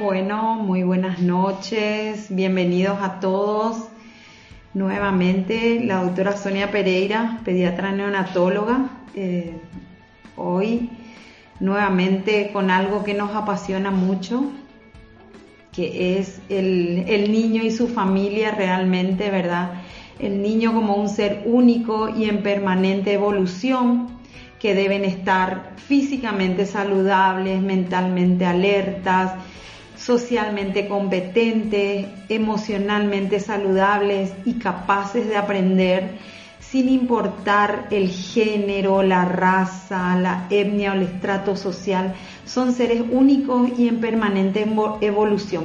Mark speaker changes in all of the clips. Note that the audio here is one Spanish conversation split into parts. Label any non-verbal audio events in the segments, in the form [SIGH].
Speaker 1: Bueno, muy buenas noches, bienvenidos a todos. Nuevamente, la doctora Sonia Pereira, pediatra neonatóloga, eh, hoy nuevamente con algo que nos apasiona mucho, que es el, el niño y su familia realmente, ¿verdad? El niño como un ser único y en permanente evolución, que deben estar físicamente saludables, mentalmente alertas, socialmente competentes, emocionalmente saludables y capaces de aprender sin importar el género, la raza, la etnia o el estrato social, son seres únicos y en permanente evolución.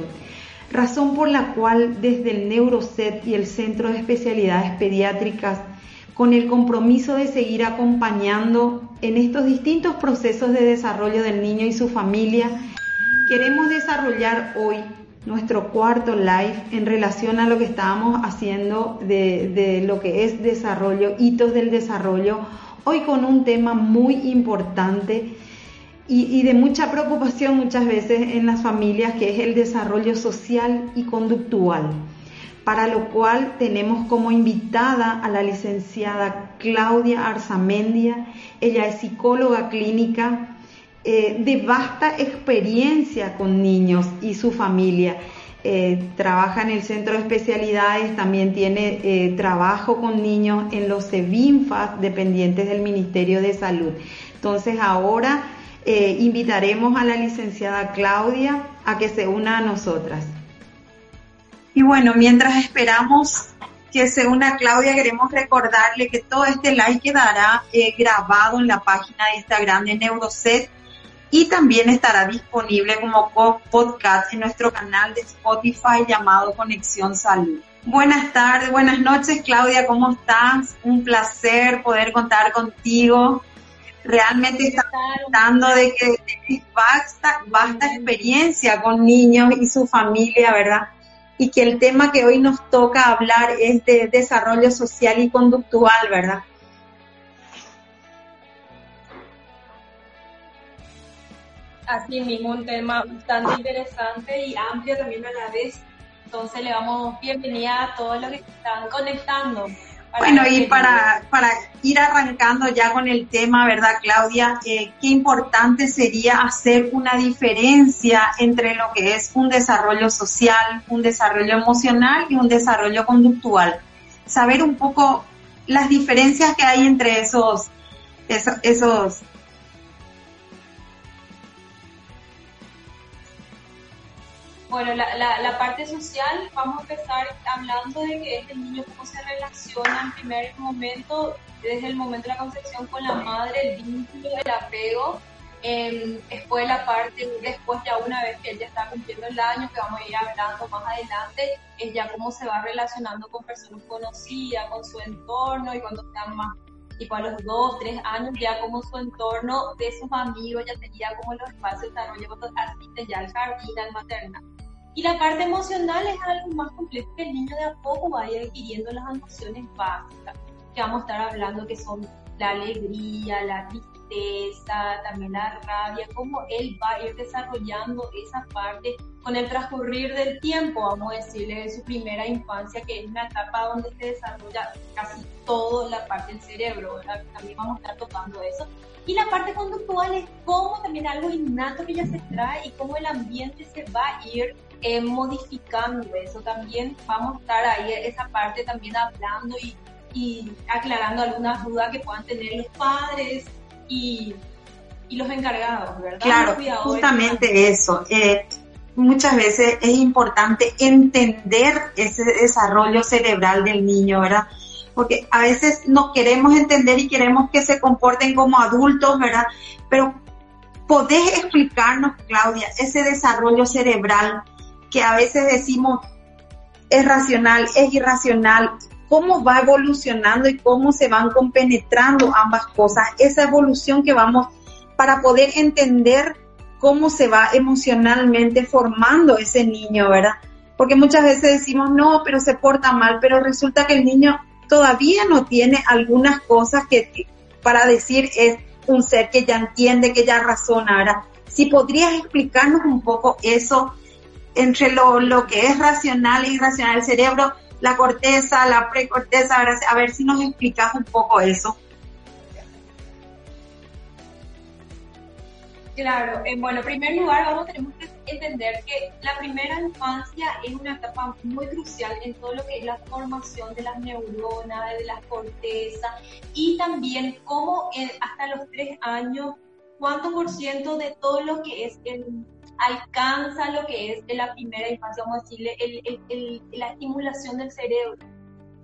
Speaker 1: Razón por la cual desde el Neuroset y el Centro de Especialidades Pediátricas, con el compromiso de seguir acompañando en estos distintos procesos de desarrollo del niño y su familia, Queremos desarrollar hoy nuestro cuarto live en relación a lo que estábamos haciendo de, lo que es desarrollo, hitos del desarrollo, hoy con un tema muy importante y, de mucha preocupación muchas veces en las familias, que es el desarrollo social y conductual, para lo cual tenemos como invitada a la licenciada Claudia Arzamendia, ella es psicóloga clínica, eh, de vasta experiencia con niños y su familia. Eh, trabaja en el centro de especialidades, también tiene eh, trabajo con niños en los CEBINFAS dependientes del Ministerio de Salud. Entonces ahora invitaremos a la licenciada Claudia a que se una a nosotras. Y bueno, mientras esperamos que se una Claudia, queremos recordarle que todo este live quedará grabado en la página de Instagram de Neuroset y también estará disponible como podcast en nuestro canal de Spotify llamado Conexión Salud. Buenas tardes, buenas noches Claudia, ¿cómo estás? Un placer poder contar contigo. Realmente estás contando de que tienes vasta, vasta experiencia con niños y su familia, ¿verdad? Y que el tema que hoy nos toca hablar es de desarrollo social y conductual, ¿verdad?
Speaker 2: Así mismo un tema bastante interesante y amplio también a la vez. Entonces le damos bienvenida a todos los que están conectando.
Speaker 1: Bueno, y para, para ir arrancando ya con el tema, ¿verdad, Claudia? Eh, qué importante sería hacer una diferencia entre lo que es un desarrollo social, un desarrollo emocional y un desarrollo conductual. Saber un poco las diferencias que hay entre esos, esos, esos
Speaker 2: Bueno, la, la, parte social, vamos a empezar hablando de que es el niño cómo se relaciona en primer momento, desde el momento de la concepción con la madre, el vínculo, el apego. Eh, después la parte, después ya una vez que él ya está cumpliendo el año, que vamos a ir hablando más adelante, es ya cómo se va relacionando con personas conocidas, con su entorno y cuando están más tipo a los dos, tres años, ya como su entorno de sus amigos ya sería como los espacios de desarrollo asiste ya al jardín, al maternal. Y la parte emocional es algo más complejo que el niño de a poco vaya adquiriendo las emociones básicas, que vamos a estar hablando que son la alegría, la tristeza, también la rabia, cómo él va a ir desarrollando esa parte con el transcurrir del tiempo, vamos a decirle, de su primera infancia, que es una etapa donde se desarrolla casi toda la parte del cerebro, También vamos a estar tocando eso. Y la parte conductual es cómo también algo innato que ya se trae y cómo el ambiente se va a ir eh, modificando eso también. Vamos a estar ahí, esa parte también hablando y, y aclarando algunas dudas que puedan tener los padres y, y los encargados, ¿verdad?
Speaker 1: Claro, justamente eso. Eh, muchas veces es importante entender ese desarrollo cerebral del niño, ¿verdad? Porque a veces no queremos entender y queremos que se comporten como adultos, ¿verdad? Pero ¿podés explicarnos, Claudia, ese desarrollo cerebral que a veces decimos es racional, es irracional, cómo va evolucionando y cómo se van compenetrando ambas cosas, esa evolución que vamos para poder entender cómo se va emocionalmente formando ese niño, ¿verdad? Porque muchas veces decimos, no, pero se porta mal, pero resulta que el niño todavía no tiene algunas cosas que, para decir es un ser que ya entiende, que ya razona, ¿verdad? Si podrías explicarnos un poco eso entre lo, lo que es racional e irracional, el cerebro, la corteza, la precorteza, a ver si nos explicas un poco eso.
Speaker 2: Claro, bueno, en primer lugar vamos, tenemos que entender que la primera infancia es una etapa muy crucial en todo lo que es la formación de las neuronas, de la corteza y también cómo eh, hasta los tres años, cuánto por ciento de todo lo que es el, alcanza lo que es la primera infancia, vamos a decirle, el, la estimulación del cerebro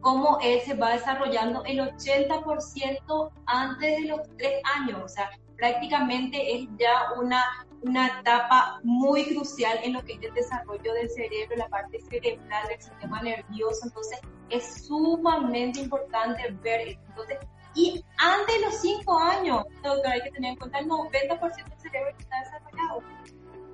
Speaker 2: cómo él se va desarrollando el 80% antes de los tres años. O sea, prácticamente es ya una, una etapa muy crucial en lo que es el desarrollo del cerebro, la parte cerebral del sistema nervioso. Entonces, es sumamente importante ver esto. Entonces, y antes de los cinco años, doctor, hay que tener en cuenta el 90% del cerebro que está desarrollado.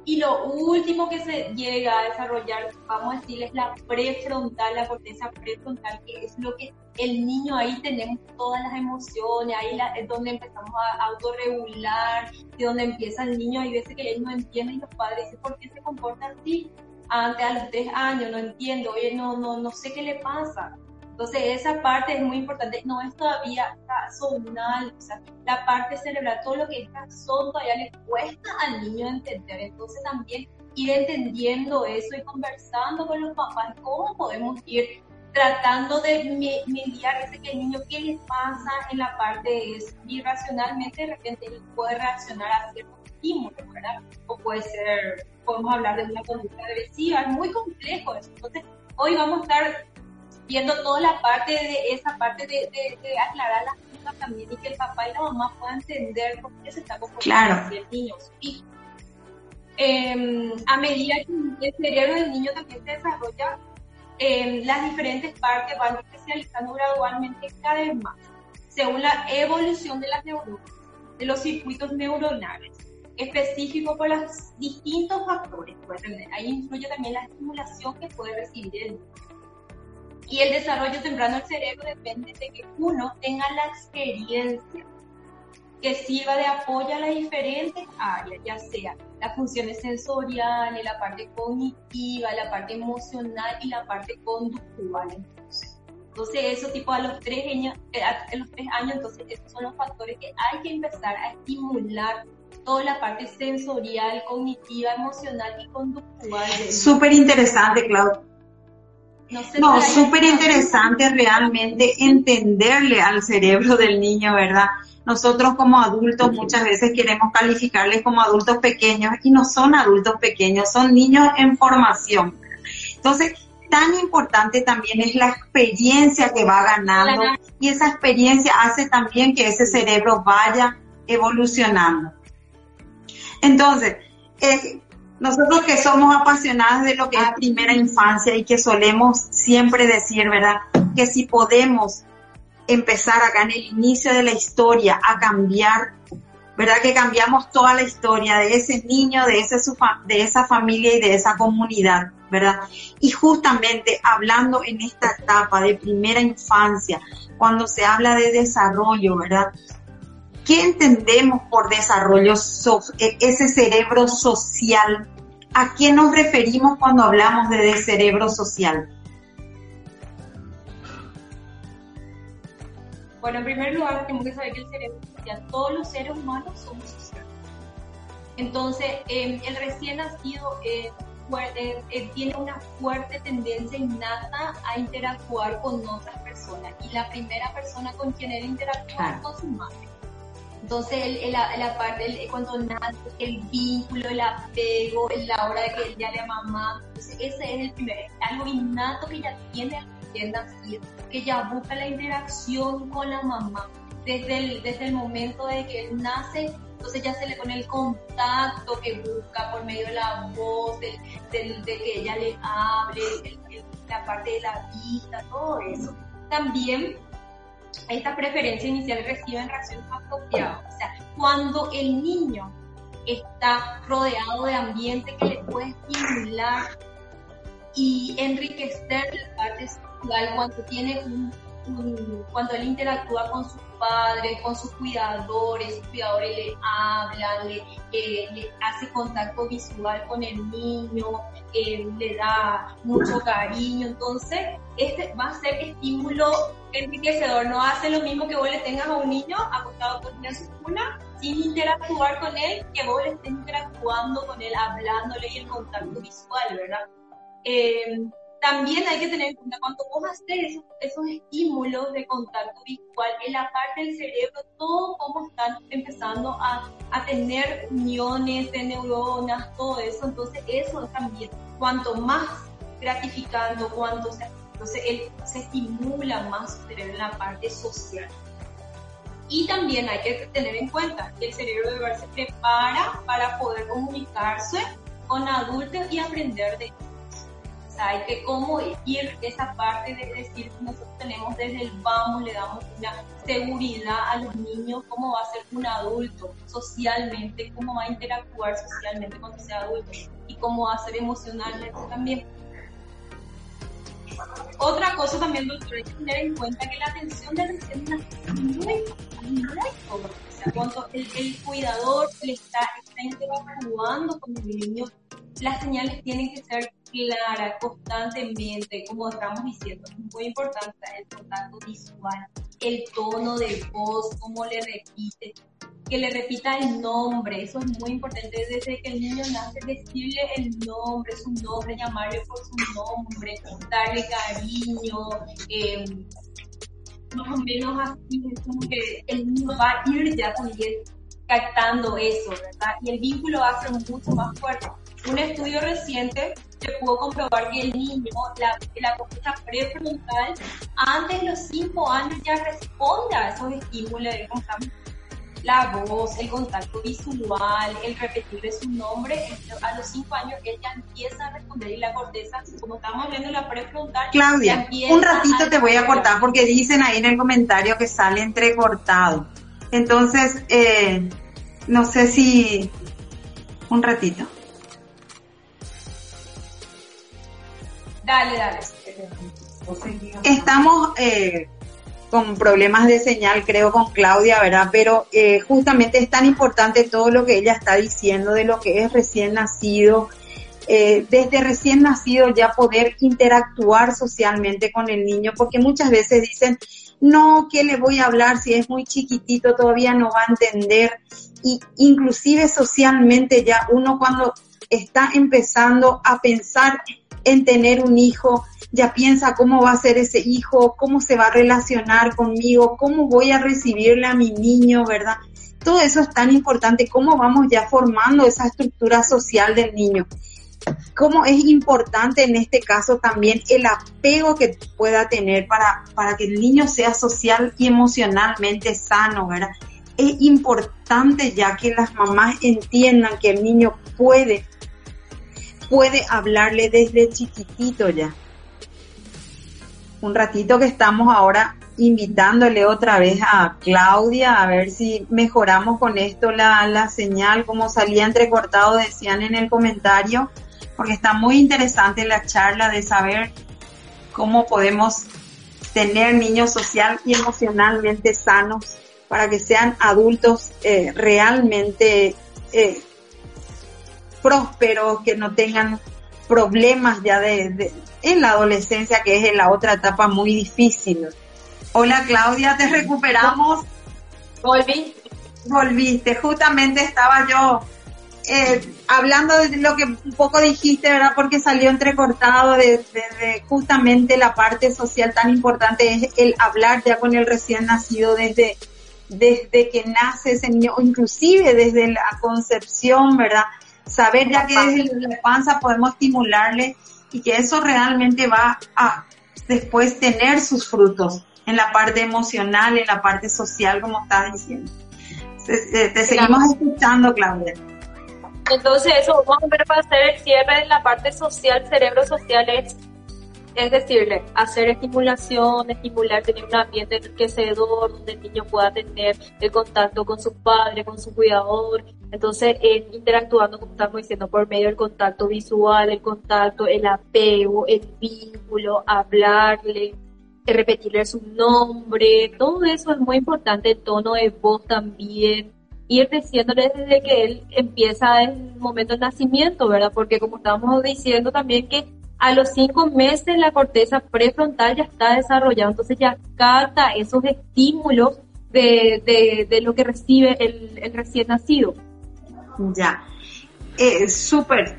Speaker 2: Y lo último que se llega a desarrollar, vamos a decir, es la prefrontal, la corteza prefrontal, que es lo que el niño ahí tenemos todas las emociones, ahí es donde empezamos a autorregular, de donde empieza el niño, hay veces que él no entiende y los padres dicen, ¿por qué se comporta así? Antes, a los tres años, no entiendo, oye, no, no, no sé qué le pasa. Entonces esa parte es muy importante, no es todavía razonal, o sea, la parte cerebral, todo lo que es razón todavía le cuesta al niño entender, entonces también ir entendiendo eso y conversando con los papás, cómo podemos ir tratando de mediar ese que el niño qué le pasa en la parte es irracionalmente de repente él puede reaccionar a ciertos estímulos, ¿verdad? O puede ser, podemos hablar de una conducta agresiva, es muy complejo eso. Entonces, hoy vamos a estar viendo toda la parte de esa parte de, de, aclarar las cosas también y que el papá y la mamá puedan entender por qué se está comportando el niño. Y em, a medida que el cerebro del niño también se desarrolla, em, las diferentes partes van especializando gradualmente cada vez más, según la evolución de las neuronas, de los circuitos neuronales específico por los distintos factores. Ahí influye también la estimulación que puede recibir el niño. Y el desarrollo temprano del cerebro depende de que uno tenga la experiencia que sirva de apoyo a las diferentes áreas, ya sea las funciones sensoriales, la parte cognitiva, la parte emocional y la parte conductual. Entonces, eso tipo a los tres años, eh, a los tres años, entonces esos son los factores que hay que empezar a estimular toda la parte sensorial, cognitiva, emocional y conductual.
Speaker 1: Súper interesante, Claudia. No, súper interesante realmente entenderle al cerebro del niño, ¿verdad? Nosotros como adultos muchas veces queremos calificarles como adultos pequeños y no son adultos pequeños, son niños en formación. Entonces, tan importante también es la experiencia que va ganando y esa experiencia hace también que ese cerebro vaya evolucionando. Entonces, eh, nosotros que somos apasionados de lo que es primera infancia y que solemos siempre decir, ¿verdad? Que si podemos empezar acá en el inicio de la historia a cambiar, ¿verdad? Que cambiamos toda la historia de ese niño, de, ese, de esa familia y de esa comunidad, ¿verdad? Y justamente hablando en esta etapa de primera infancia, cuando se habla de desarrollo, ¿verdad? ¿Qué entendemos por desarrollo, e-, ese cerebro social? ¿A qué nos referimos cuando hablamos de cerebro social?
Speaker 2: Bueno, en primer lugar, tenemos que saber que el cerebro social, todos los seres humanos somos sociales. Entonces, em, el recién nacido eh, eh, tiene una fuerte tendencia innata a interactuar con otras personas. Y la primera persona con quien él interactúa es con su madre. Entonces, la, parte, cuando nace, el vínculo, el apego, la hora de que él ya le mamá, entonces ese es el primer, algo innato que ya tiene al nacido, que ya busca la interacción con la mamá. Desde el, desde el momento de que él nace, entonces ya se le pone el contacto que busca por medio de la voz, de, que ella le hable, la parte de la vista, todo eso. También esta preferencia inicial reciben reacciones apropiadas. O sea, cuando el niño está rodeado de ambiente que le puede estimular y enriquecer la parte social, cuando tiene un, cuando él interactúa con sus padres, con sus cuidadores, sus cuidadores le hablan, le, le hace contacto visual con el niño, eh, le da mucho cariño, entonces este va a ser estímulo enriquecedor, no hace lo mismo que vos le tengas a un niño acostado su cuna sin interactuar con él, que vos le estés interactuando con él, hablándole y el contacto visual, ¿verdad? Eh, también hay que tener en cuenta cuando vos haces esos, estímulos de contacto visual en la parte del cerebro, todo cómo están empezando a, a tener uniones de neuronas, todo eso. Entonces, eso también, cuanto más gratificando, cuanto se, entonces él se estimula más en la parte social. Y también hay que tener en cuenta que el cerebro de se prepara para poder comunicarse con adultos y aprender de ellos hay que cómo ir esa parte de decir que nosotros tenemos desde el vamos, le damos una seguridad a los niños, cómo va a ser un adulto socialmente, cómo va a interactuar socialmente cuando sea adulto y cómo va a ser emocionalmente también. Otra cosa también, doctor, hay que tener en cuenta que la atención de recién es muy, muy o sea, cuando el, el, cuidador le está, está interactuando con el niño, las señales tienen que ser clara constantemente, como estamos diciendo, es muy importante el contacto visual, el tono de voz, cómo le repite, que le repita el nombre, eso es muy importante desde que el niño nace, decirle el nombre, su nombre, llamarle por su nombre, darle cariño, eh, más o menos así, es como que el niño va a ir ya también captando eso, ¿verdad? Y el vínculo va a ser mucho más fuerte. Un estudio reciente se pudo comprobar que el niño, la, la corteza prefrontal, antes de los 5 años ya responde a esos estímulos de la voz, el contacto visual, el repetirle su nombre, a los 5 años él ya empieza a responder y la corteza, como estamos viendo la prefrontal.
Speaker 1: Claudia, un ratito te voy a cortar porque dicen ahí en el comentario que sale entrecortado. Entonces, eh, no sé si un ratito.
Speaker 2: Dale, dale.
Speaker 1: Estamos eh, con problemas de señal, creo, con Claudia, ¿verdad? Pero eh, justamente es tan importante todo lo que ella está diciendo de lo que es recién nacido. Eh, desde recién nacido ya poder interactuar socialmente con el niño, porque muchas veces dicen, no, ¿qué le voy a hablar si es muy chiquitito, todavía no va a entender? Y inclusive socialmente ya uno cuando está empezando a pensar en tener un hijo, ya piensa cómo va a ser ese hijo, cómo se va a relacionar conmigo, cómo voy a recibirle a mi niño, ¿verdad? Todo eso es tan importante, cómo vamos ya formando esa estructura social del niño. Cómo es importante en este caso también el apego que pueda tener para, para que el niño sea social y emocionalmente sano, ¿verdad? Es importante ya que las mamás entiendan que el niño puede puede hablarle desde chiquitito ya. Un ratito que estamos ahora invitándole otra vez a Claudia a ver si mejoramos con esto la, la señal, como salía entrecortado, decían en el comentario, porque está muy interesante la charla de saber cómo podemos tener niños social y emocionalmente sanos para que sean adultos eh, realmente eh, prósperos, que no tengan problemas ya de, en la adolescencia, que es en la otra etapa muy difícil. Hola Claudia, te recuperamos.
Speaker 2: Volví.
Speaker 1: Volviste, justamente estaba yo eh, hablando de lo que un poco dijiste, ¿verdad? Porque salió entrecortado de, justamente la parte social tan importante, es el hablar ya con el recién nacido desde, desde que nace ese niño, o inclusive desde la concepción, ¿verdad? Saber ya que desde la panza podemos estimularle y que eso realmente va a después tener sus frutos en la parte emocional, en la parte social, como estás diciendo. Eh, te, seguimos escuchando, Claudia.
Speaker 2: Entonces, eso vamos a ver para hacer el cierre en la parte social, cerebro social es, es decirle, hacer estimulación, estimular, tener un ambiente enriquecedor donde el niño pueda tener el contacto con su padre, con su cuidador, entonces, interactuando, como estamos diciendo, por medio del contacto visual, el contacto, el apego, el vínculo, hablarle, repetirle su nombre, todo eso es muy importante, el tono de voz también, ir diciéndole desde que él empieza el momento del nacimiento, ¿verdad? Porque como estábamos diciendo también que a los cinco meses la corteza prefrontal ya está desarrollada, entonces ya capta esos estímulos de, de, lo que recibe el, recién nacido.
Speaker 1: Ya, eh, súper.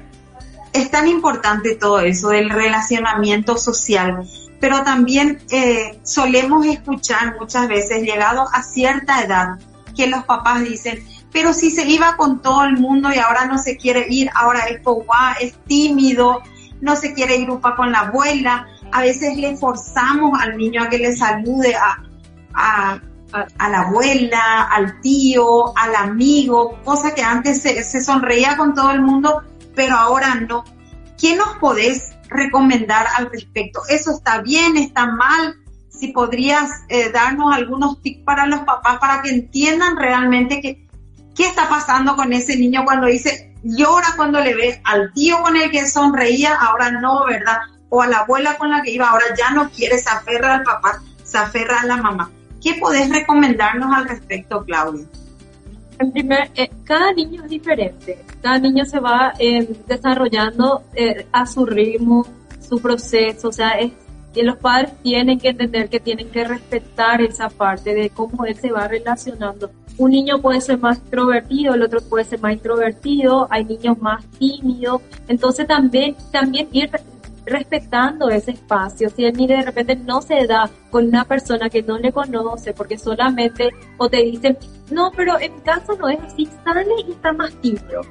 Speaker 1: Es tan importante todo eso del relacionamiento social, pero también eh, solemos escuchar muchas veces, llegado a cierta edad, que los papás dicen, pero si se iba con todo el mundo y ahora no se quiere ir, ahora es poguá, es tímido, no se quiere ir upa con la abuela, a veces le forzamos al niño a que le salude a, a, a, la abuela, al tío, al amigo, cosa que antes se, sonreía con todo el mundo, pero ahora no. ¿Qué nos podés recomendar al respecto? ¿Eso está bien, está mal? Si podrías eh, darnos algunos tips para los papás para que entiendan realmente qué está pasando con ese niño cuando dice, llora cuando le ve al tío con el que sonreía, ahora no, ¿verdad? O a la abuela con la que iba, ahora ya no quiere, se aferra al papá, se aferra a la mamá. ¿Qué podés recomendarnos al respecto, Claudia?
Speaker 2: En primer, eh, cada niño es diferente. Cada niño se va eh, desarrollando eh, a su ritmo, su proceso. O sea, es que los padres tienen que entender que tienen que respetar esa parte de cómo él se va relacionando. Un niño puede ser más extrovertido, el otro puede ser más introvertido, hay niños más tímidos. Entonces también, también ir respetando ese espacio. Si el niño de repente no se da con una persona que no le conoce, porque solamente, o te dicen, no, pero en casa no es así, sale y está más tímido.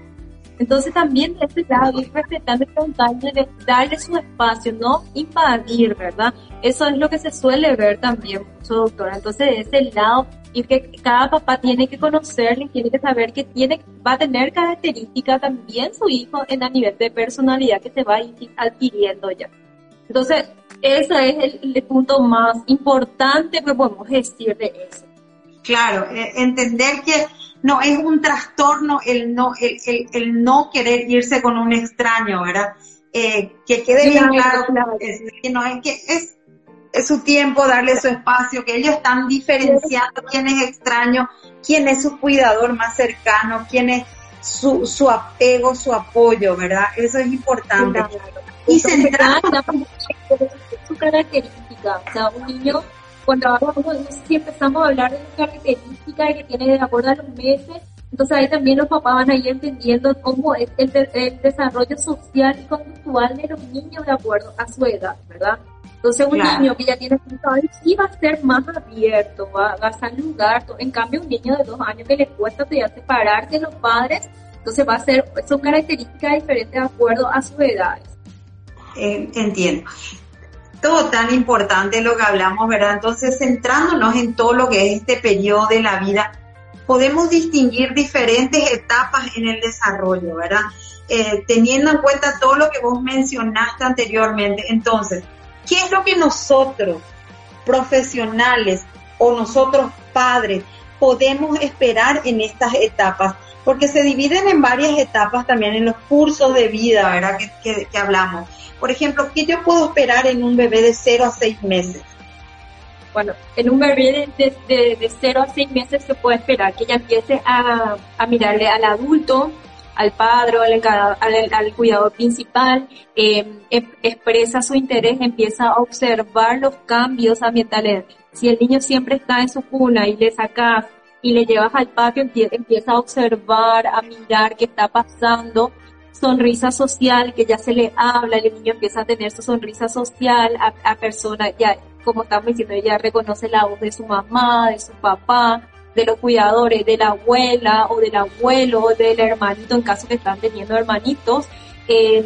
Speaker 2: Entonces también de este lado, ir respetando y darle su espacio, no invadir, ¿verdad? Eso es lo que se suele ver también mucho, doctora. Entonces de ese lado, y que cada papá tiene que conocerle, tiene que saber que tiene, va a tener características también su hijo en a nivel de personalidad que se va adquiriendo ya. Entonces, ese es el, punto más importante que podemos decir de eso.
Speaker 1: Claro, eh, entender que no es un trastorno el no, el, el, no querer irse con un extraño, ¿verdad? Eh, que quede bien claro, que no es que es, es, su tiempo darle su espacio, que ellos están diferenciando quién es extraño, quién es su cuidador más cercano, quién es su, su apego, su apoyo, ¿verdad? Eso es importante.
Speaker 2: Y centrar [LAUGHS] su característica, o sea, un niño cuando hablamos, si empezamos a hablar de las características que tiene de acuerdo a los meses, entonces ahí también los papás van a ir entendiendo cómo es el, desarrollo social y conductual de los niños de acuerdo a su edad, ¿verdad? Entonces un niño que ya tiene 5 años sí va a ser más abierto, va, a saludar, en cambio un niño de dos años que le cuesta todavía separarse de los padres, entonces va a ser, son características diferentes de acuerdo a sus edades.
Speaker 1: Eh, entiendo todo tan importante lo que hablamos, ¿verdad? Entonces, centrándonos en todo lo que es este periodo de la vida, podemos distinguir diferentes etapas en el desarrollo, ¿verdad? Eh, teniendo en cuenta todo lo que vos mencionaste anteriormente. Entonces, ¿qué es lo que nosotros, profesionales o nosotros padres, podemos esperar en estas etapas? Porque se dividen en varias etapas también en los cursos de vida, ¿verdad? que, que hablamos. Por ejemplo, ¿qué yo puedo esperar en un bebé de 0 a 6 meses?
Speaker 2: Bueno, en un bebé de, de, 0 a 6 meses se puede esperar que ella empiece a, mirarle al adulto, al padre, al, al, cuidador principal, eh, em, expresa su interés, empieza a observar los cambios ambientales. Si el niño siempre está en su cuna y le sacas y le llevas al patio, empieza a observar, a mirar qué está pasando sonrisa social, que ya se le habla, el niño empieza a tener su sonrisa social a, a personas, ya como estamos diciendo, ella reconoce la voz de su mamá, de su papá, de los cuidadores, de la abuela o del abuelo, del hermanito, en caso que están teniendo hermanitos, eh,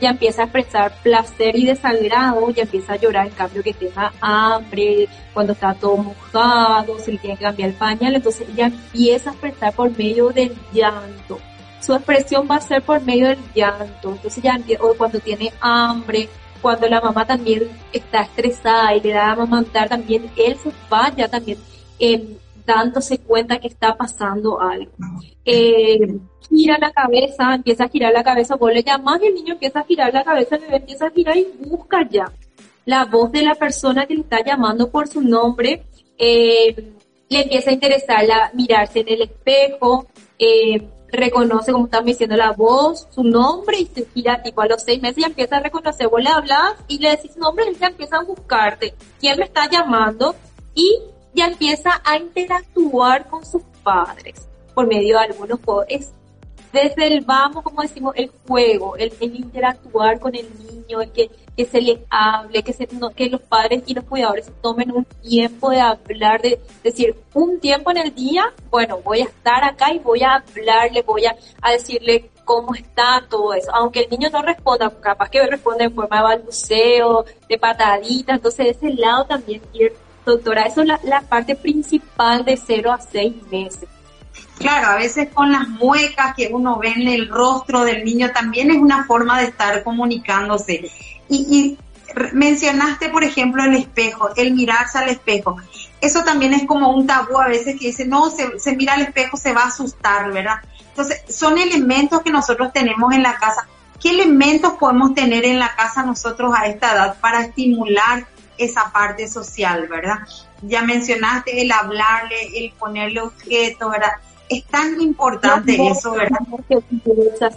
Speaker 2: ya empieza a expresar placer y desagrado, ya empieza a llorar en cambio que tenga hambre, cuando está todo mojado, se le tiene que cambiar el pañal, entonces ella empieza a expresar por medio del llanto su expresión va a ser por medio del llanto. Entonces ya o cuando tiene hambre, cuando la mamá también está estresada y le da a amamantar, también él se va ya también eh, dándose cuenta que está pasando algo. Eh, gira la cabeza, empieza a girar la cabeza, vos le llamás y el niño empieza a girar la cabeza, el bebé empieza a girar y busca ya. la voz de la persona que le está llamando por su nombre, eh, le empieza a interesar la, mirarse en el espejo, eh, reconoce, como estamos diciendo, la voz, su nombre y se gira, tipo a los seis meses ya empieza a reconocer, vos le hablas y le decís nombre y él ya empieza a buscarte, quién me está llamando y ya empieza a interactuar con sus padres por medio de algunos juegos. Es desde el vamos, como decimos, el juego, el, interactuar con el niño, el que, que se les hable, que, se, que los padres y los cuidadores tomen un tiempo de hablar, de decir, un tiempo en el día, bueno, voy a estar acá y voy a hablarle, voy a, a decirle cómo está todo eso. Aunque el niño no responda, capaz que responde en forma de balbuceo, de patadita, entonces ese lado también doctora, eso es la, la parte principal de 0 a 6 meses
Speaker 1: Claro, a veces con las muecas que uno ve en el rostro del niño también es una forma de estar comunicándose. Y, mencionaste, por ejemplo, el espejo, el mirarse al espejo. Eso también es como un tabú a veces que dice, no, se, se mira al espejo, se va a asustar, ¿verdad? Entonces, son elementos que nosotros tenemos en la casa. ¿Qué elementos podemos tener en la casa nosotros a esta edad para estimular esa parte social, verdad? Ya mencionaste el hablarle, el ponerle objetos, ¿verdad? Es tan importante eso, ¿verdad?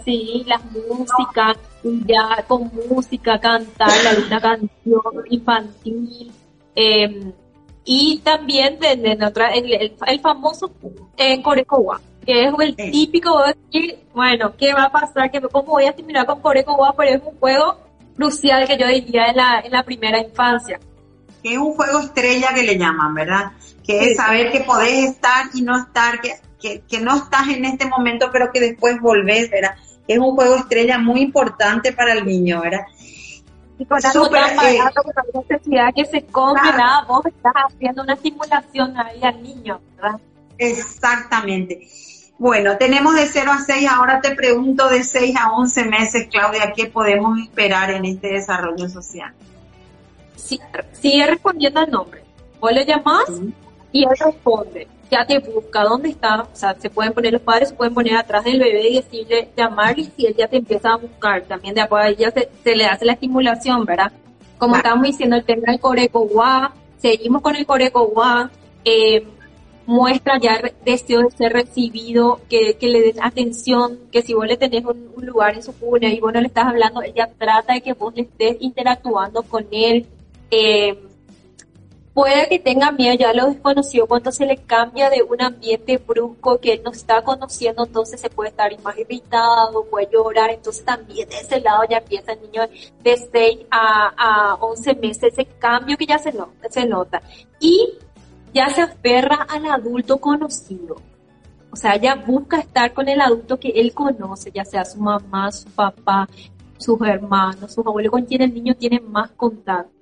Speaker 2: Sí, las músicas, ya con música, cantar la canción infantil. Em, y también de, otra, el, famoso eh, Corecoa, que es el típico, bueno, ¿qué va a pasar? que ¿Cómo voy a estimular con Corecoa? Pero es un juego crucial que yo diría en la, en la primera infancia.
Speaker 1: Que es un juego estrella que le llaman, ¿verdad? Que es saber que podés estar y no estar, que que, no estás en este momento, pero que después volvés, ¿verdad? Es un juego estrella muy importante para el niño, ¿verdad?
Speaker 2: Y con Super, eh, necesidad que se compre nada, vos estás haciendo una simulación ahí al niño, ¿verdad?
Speaker 1: Exactamente. Bueno, tenemos de 0 a 6, ahora te pregunto de 6 a 11 meses, Claudia, ¿qué podemos esperar en este desarrollo social?
Speaker 2: Sí, sigue respondiendo al nombre. Vos le llamás y él responde ya te busca dónde está, o sea, se pueden poner los padres, se pueden poner atrás del bebé y decirle, llamarle y si él ya te empieza a buscar, también de acuerdo a ella se, le hace la estimulación, ¿verdad? Como estamos diciendo, el tema del coreco seguimos con el coreco eh, muestra ya deseo de ser recibido, que, le den atención, que si vos le tenés un, lugar en su cuna y vos no le estás hablando, ella trata de que vos le estés interactuando con él, eh, puede que tenga miedo, ya lo desconoció, cuando se le cambia de un ambiente brusco que él no está conociendo, entonces se puede estar más irritado, puede llorar, entonces también de ese lado ya empieza el niño de 6 a, a 11 meses, ese cambio que ya se, se nota. Y ya se aferra al adulto conocido. O sea, ya busca estar con el adulto que él conoce, ya sea su mamá, su papá, sus hermanos, sus abuelos, con quien el niño tiene más contacto.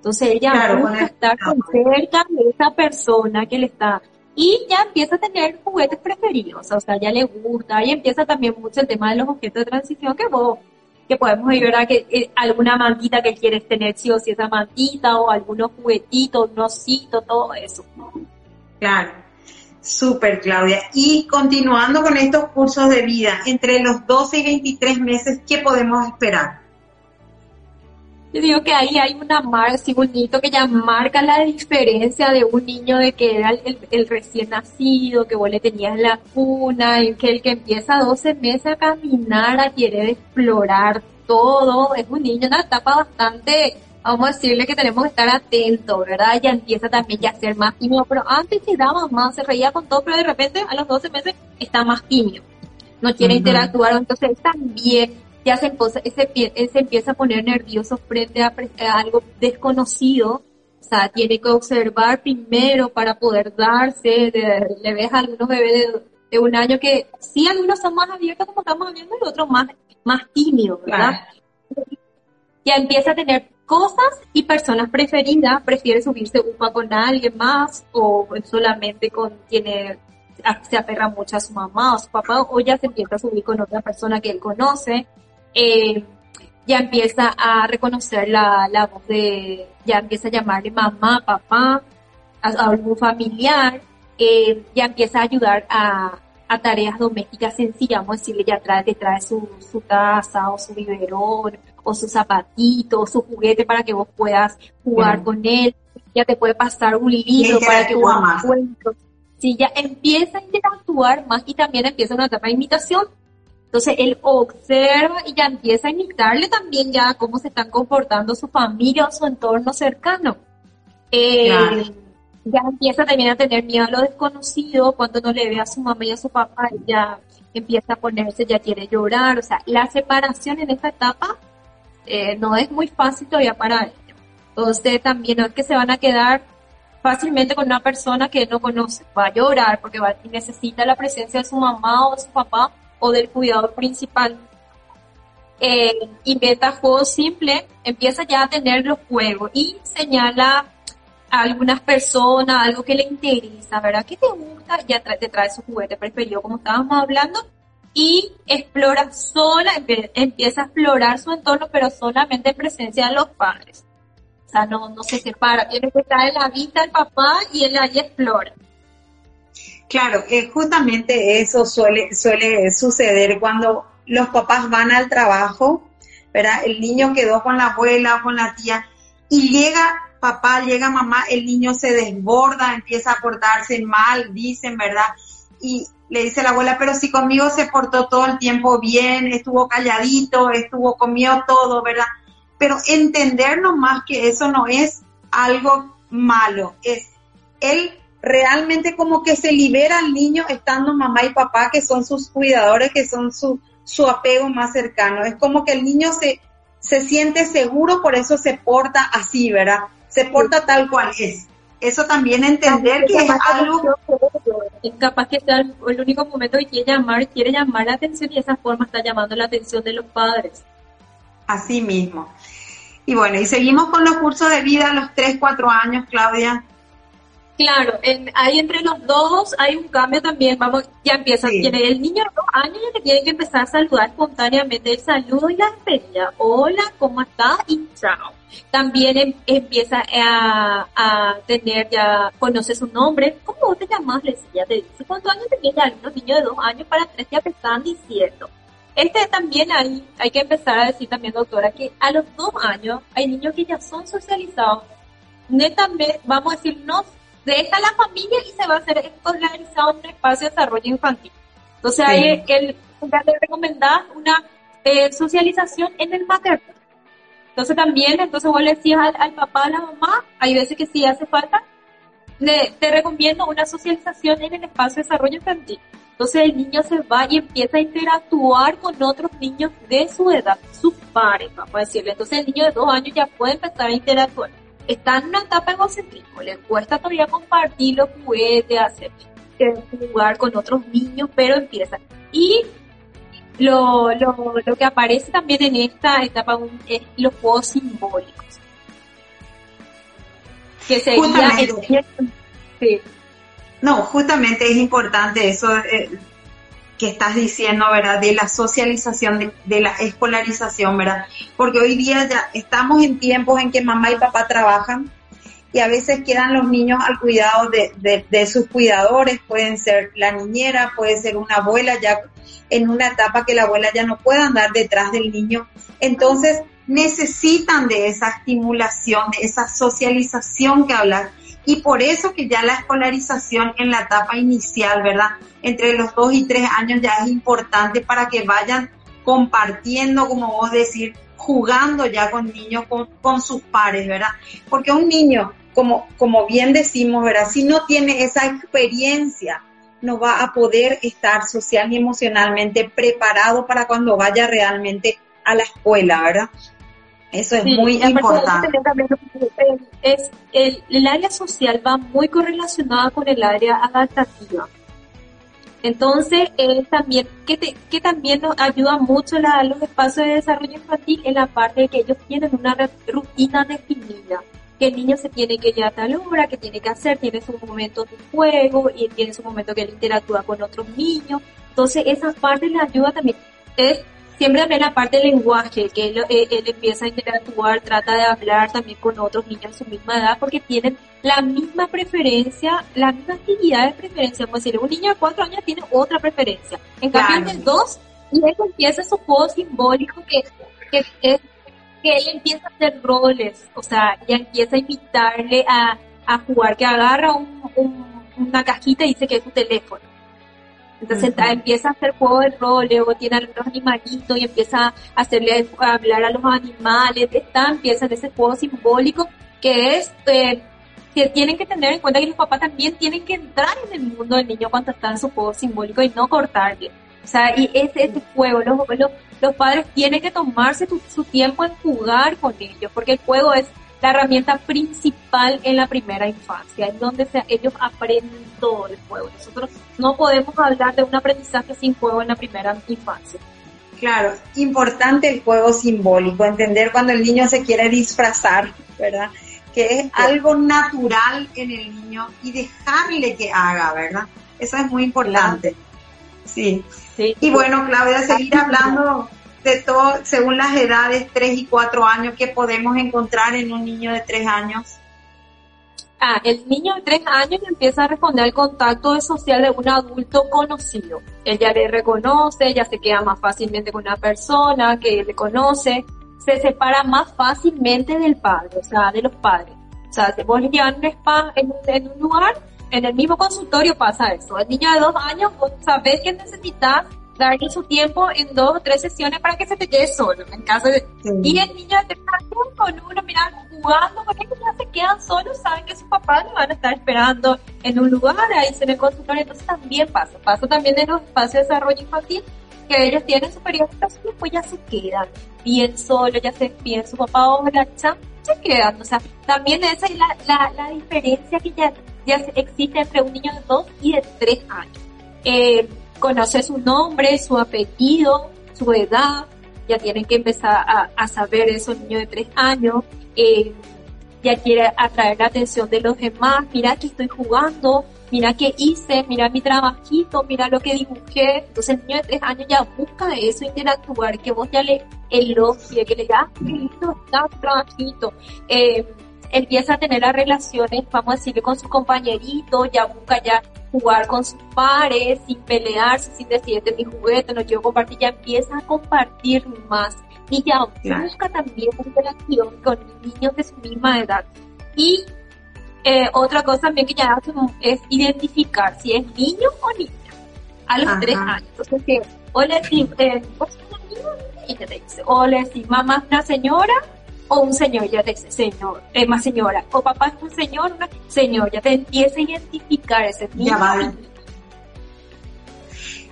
Speaker 2: Entonces ella claro, busca estar cerca de esa persona que le está y ya empieza a tener juguetes preferidos, o sea, ya le gusta y empieza también mucho el tema de los objetos de transición que vos que podemos ver ¿verdad? que eh, alguna mantita que quieres tener sí o sí esa mantita o algunos juguetitos, un osito, todo eso.
Speaker 1: Claro. Súper, Claudia. Y continuando con estos cursos de vida, entre los 12 y 23 meses, ¿qué podemos esperar?
Speaker 2: Yo digo que ahí hay una marca así bonito que ya marca la diferencia de un niño de que era el, recién nacido, que vos le tenías la cuna, y que el que empieza a 12 meses a caminar, a querer explorar todo, es un niño, una etapa bastante, vamos a decirle que tenemos que estar atentos, ¿verdad? Ya empieza también ya a ser más tímido, pero antes se daba más, se reía con todo, pero de repente a los 12 meses está más tímido, no quiere interactuar, entonces también ya se, se, empieza a poner nervioso frente a, algo desconocido. O sea, tiene que observar primero para poder darse. le ves a algunos bebés de, un año que sí, algunos son más abiertos como estamos viendo y otros más, más tímidos, ¿verdad? Ya empieza a tener cosas y personas preferidas, prefiere subirse upa con alguien más o solamente con tiene se aferra mucho a su mamá o su papá o ya se empieza a subir con otra persona que él conoce eh, ya empieza a reconocer la, la, voz de, ya empieza a llamarle mamá, papá, a, algún familiar, eh, ya empieza a ayudar a, a, tareas domésticas sencillas, vamos a decirle, ya trae, te trae su, su taza o su biberón o su zapatito, o su juguete para que vos puedas jugar con él, ya te puede pasar un libro para que vos cuentes. Si ya empieza a interactuar más y también empieza una etapa de imitación. Entonces él observa y ya empieza a imitarle también ya cómo se están comportando su familia o su entorno cercano. Eh, ya empieza también a tener miedo a lo desconocido, cuando no le ve a su mamá y a su papá, ya empieza a ponerse, ya quiere llorar, o sea, la separación en esta etapa eh, no es muy fácil todavía para ellos. Entonces también no es que se van a quedar fácilmente con una persona que no conoce, va a llorar porque va, necesita la presencia de su mamá o de su papá o del cuidador principal. Eh, inventa juegos simples, empieza ya a tener los juegos y señala a algunas personas, algo que le interesa, ¿verdad? ¿Qué te gusta? Ya te trae su juguete preferido, como estábamos hablando, y explora sola, empieza a explorar su entorno, pero solamente en presencia de los padres. O sea, no, no se separa, tiene que estar en la vista del papá y él ahí explora.
Speaker 1: Claro, eh, justamente eso suele, suceder cuando los papás van al trabajo, ¿verdad? El niño quedó con la abuela o con la tía y llega papá, llega mamá, el niño se desborda, empieza a portarse mal, dicen, ¿verdad? Y le dice la abuela, pero si conmigo se portó todo el tiempo bien, estuvo calladito, estuvo comió todo, ¿verdad? Pero entendernos más que eso no es algo malo, es él realmente como que se libera al niño estando mamá y papá, que son sus cuidadores, que son su, su apego más cercano. Es como que el niño se, se siente seguro, por eso se porta así, ¿verdad? se porta tal cual es. Eso también entender que es algo...
Speaker 2: Es capaz que sea el, único momento que quiere llamar, quiere llamar la atención y esa forma está llamando la atención de los padres.
Speaker 1: Así mismo. Y bueno, y seguimos con los cursos de vida a los 3, 4 años, Claudia.
Speaker 2: Claro, en, ahí entre los dos hay un cambio también, vamos, ya empieza, tiene el niño de dos años ya que tiene que empezar a saludar espontáneamente, el saludo y la despedida, hola, ¿cómo estás? Y chao. También em, empieza a, tener ya, conoce su nombre, ¿cómo te llamas? Le decía, te dice, ¿cuántos años tenía ya? Algunos niños de dos años para tres ya te están diciendo. Este también hay, hay que empezar a decir también, doctora, que a los dos años hay niños que ya son socializados, netamente, vamos a decir, no deja la familia y se va a hacer escolarizado en un espacio de desarrollo infantil. Entonces hay que le recomendar una eh, socialización en el materno. Entonces también, entonces vos le decías al, papá, a la mamá, hay veces que sí hace falta, le, te recomiendo una socialización en el espacio de desarrollo infantil. Entonces el niño se va y empieza a interactuar con otros niños de su edad, sus pares, vamos a decirle. Entonces el niño de dos años ya puede empezar a interactuar está en una etapa egocentrismo, le cuesta todavía compartir los juguetes, hacer jugar con otros niños, pero empieza. Y lo, lo, lo que aparece también en esta etapa es los juegos simbólicos.
Speaker 1: Que sería el, No, justamente es importante eso. Eh, que estás diciendo, ¿verdad? De la socialización, de, la escolarización, ¿verdad? Porque hoy día ya estamos en tiempos en que mamá y papá trabajan y a veces quedan los niños al cuidado de, de, sus cuidadores, pueden ser la niñera, puede ser una abuela ya en una etapa que la abuela ya no pueda andar detrás del niño. Entonces necesitan de esa estimulación, de esa socialización que hablas y por eso que ya la escolarización en la etapa inicial, ¿verdad? Entre los dos y tres años ya es importante para que vayan compartiendo, como vos decir, jugando ya con niños, con, sus pares, ¿verdad? Porque un niño, como, como bien decimos, ¿verdad? Si no tiene esa experiencia, no va a poder estar social y emocionalmente preparado para cuando vaya realmente a la escuela, ¿verdad? Eso es muy importante.
Speaker 2: Es, el, el, área social va muy correlacionada con el área adaptativa. Entonces, es también, que, que también nos ayuda mucho la, los espacios de desarrollo infantil en la parte de que ellos tienen una rutina definida, que el niño se tiene que ir a tal hora, que tiene que hacer, tiene su momento de juego y tiene su momento que él interactúa con otros niños. Entonces, esa parte le ayuda también. Es siempre también la parte del lenguaje, que eh, él, empieza a interactuar, trata de hablar también con otros niños de su misma edad, porque tienen la misma preferencia, la misma actividad de preferencia. Como decir, un niño de cuatro años tiene otra preferencia. En cambio, el de dos, y él empieza su juego simbólico que, que que él empieza a hacer roles, o sea, ya empieza a invitarle a, a jugar, que agarra una cajita y dice que es su teléfono. Entonces empieza a hacer juego de rol, luego tiene algunos animalitos y empieza a hacerle a hablar a los animales, está, empieza en ese juego simbólico que es eh, que tienen que tener en cuenta que los papás también tienen que entrar en el mundo del niño cuando está en su juego simbólico y no cortarle. O sea, y ese, ese juego, los, los, los padres tienen que tomarse su tiempo en jugar con ellos, porque el juego es la herramienta principal en la primera infancia, es donde ellos aprenden todo el juego. Nosotros no podemos hablar de un aprendizaje sin juego en la primera infancia.
Speaker 1: Claro, importante el juego simbólico, entender cuando el niño se quiere disfrazar, ¿verdad? Que es algo natural en el niño y dejarle que haga, ¿verdad? Eso es muy importante. Sí. sí. Y bueno, Claudia, seguir hablando de todo, según las edades, 3 y 4 años, que podemos encontrar en un niño de 3 años?
Speaker 2: Ah, el niño de 3 años empieza a responder al contacto social de un adulto conocido. Él ya le reconoce, ya se queda más fácilmente con una persona que le conoce, se separa más fácilmente del padre, o sea, de los padres. O sea, si vos le llevan un spa en, en un lugar, en el mismo consultorio pasa eso. El niño de 2 años, vos sabés que necesitas darle su tiempo en dos o tres sesiones para que se te quede solo en caso de... Y el niño de con uno, mira, jugando, porque ellos ya se quedan solos, saben que sus papás lo van a estar esperando en un lugar, ahí se le consultorio, entonces también pasa, pasa también en los espacios de desarrollo infantil, que ellos tienen su periodo de y después ya se quedan bien solos, ya se despiden su papá o la cham, se quedan, o sea, también esa es la, la, la diferencia que ya, ya existe entre un niño de dos y de tres años. Eh, conoce su nombre, su apellido, su edad, ya tienen que empezar a, saber eso, niño de tres años, eh, ya quiere atraer la atención de los demás, mira que estoy jugando, mira qué hice, mira mi trabajito, mira lo que dibujé, entonces el niño de tres años ya busca eso, interactuar, que vos ya le elogio, que le digas, ah, qué lindo está tu trabajito, eh, empieza a tener las relaciones, vamos a decirle, con su compañerito, ya busca ya jugar con sus pares, sin pelearse, sin decir, este es mi juguete, no quiero compartir, ya empieza a compartir más. Y ya busca también interacción con niños de su misma edad. Y eh, otra cosa también que ya hace es identificar si es niño o niña a los tres años. Entonces, que, o le decimos, eh, ¿vos niño? Y te dice, o le decimos, mamá es una señora, o un señor ya te dice señor, es más señora, o papá es un señor, una señor, ya te empieza a identificar ese niño.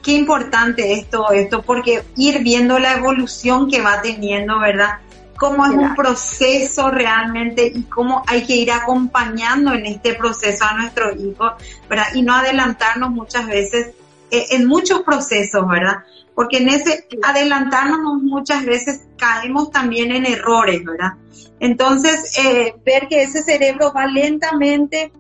Speaker 1: Qué importante esto, esto, porque ir viendo la evolución que va teniendo, ¿verdad? Cómo es un proceso realmente y cómo hay que ir acompañando en este proceso a nuestros hijos, ¿verdad? Y no adelantarnos muchas veces eh, en muchos procesos, ¿verdad? porque en ese adelantarnos muchas veces caemos también en errores, ¿verdad? Entonces, eh, ver que ese cerebro va lentamente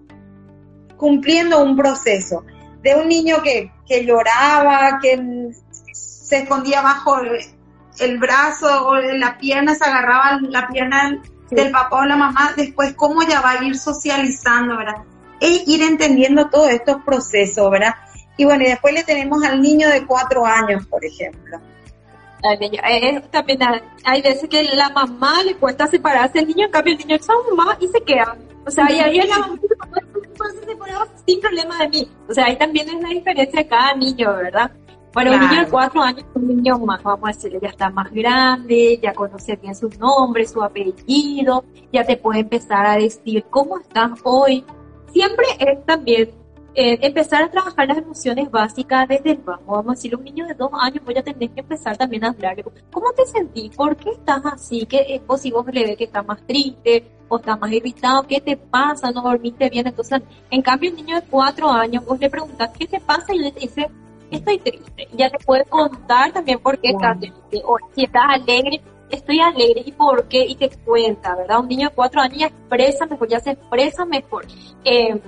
Speaker 1: cumpliendo un proceso de un niño que, que lloraba, que se escondía bajo el, brazo o la pierna, se agarraba la pierna del papá o la mamá, después cómo ya va a ir socializando, ¿verdad? E ir entendiendo todos estos procesos, ¿verdad? Y bueno, y después le tenemos al niño de cuatro años, por ejemplo.
Speaker 2: Eh, también hay veces que la mamá le cuesta separarse del niño, en cambio el niño es mamá y se queda. O sea, y ahí la mamá se separa sin problema de mí. O sea, ahí también es la diferencia de cada niño, ¿verdad? Bueno, un niño de cuatro años es un niño más, vamos a decirle, ya está más grande, ya conoce bien su nombre, su apellido, ya te puede empezar a decir cómo estás hoy. Siempre es también eh, empezar a trabajar las emociones básicas desde el bajo. Vamos a decir, un niño de dos años voy a tener que empezar también a hablarle. ¿Cómo te sentís? ¿Por qué estás así? ¿Qué, o si vos le ves que estás más triste o estás más irritado, ¿qué te pasa? ¿No dormiste bien? Entonces, en cambio, un niño de cuatro años, vos le preguntas, ¿qué te pasa? Y él te dice, estoy triste. Y ya te puede contar también por qué estás triste. O si estás alegre, estoy alegre y por qué, y te cuenta, ¿verdad? Un niño de cuatro años ya expresa mejor, ya se expresa mejor. Eh,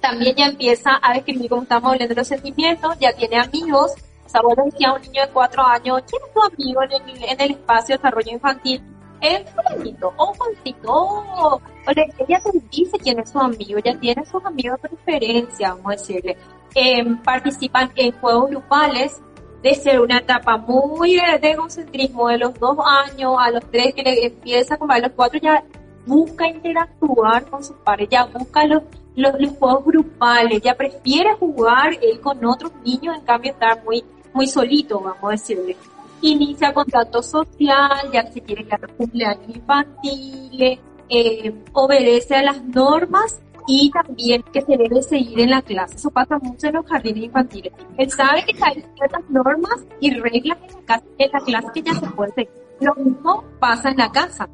Speaker 2: también ya empieza a describir cómo estamos hablando de los sentimientos, ya tiene amigos. O sea, vos decías a un niño de cuatro años, ¿quién es tu amigo en el, en el espacio de desarrollo infantil? Es fulanito, o Juancito, o, ella te dice quién es su amigo, ya tiene sus amigos de preferencia, vamos a decirle. Eh, participan en juegos grupales, de ser una etapa muy de egocentrismo de los dos años a los tres que le empieza como a los cuatro ya busca interactuar con sus padres, ya busca los, los, juegos grupales, ya prefiere jugar él con otros niños, en cambio estar muy, muy solito, vamos a decirle. Inicia contacto social, ya se quiere haga cumpleaños infantiles, eh, obedece a las normas y también que se debe seguir en la clase. Eso pasa mucho en los jardines infantiles. Él sabe que hay ciertas normas y reglas en la, casa, en la clase que ya se puede seguir. Lo mismo pasa en la casa.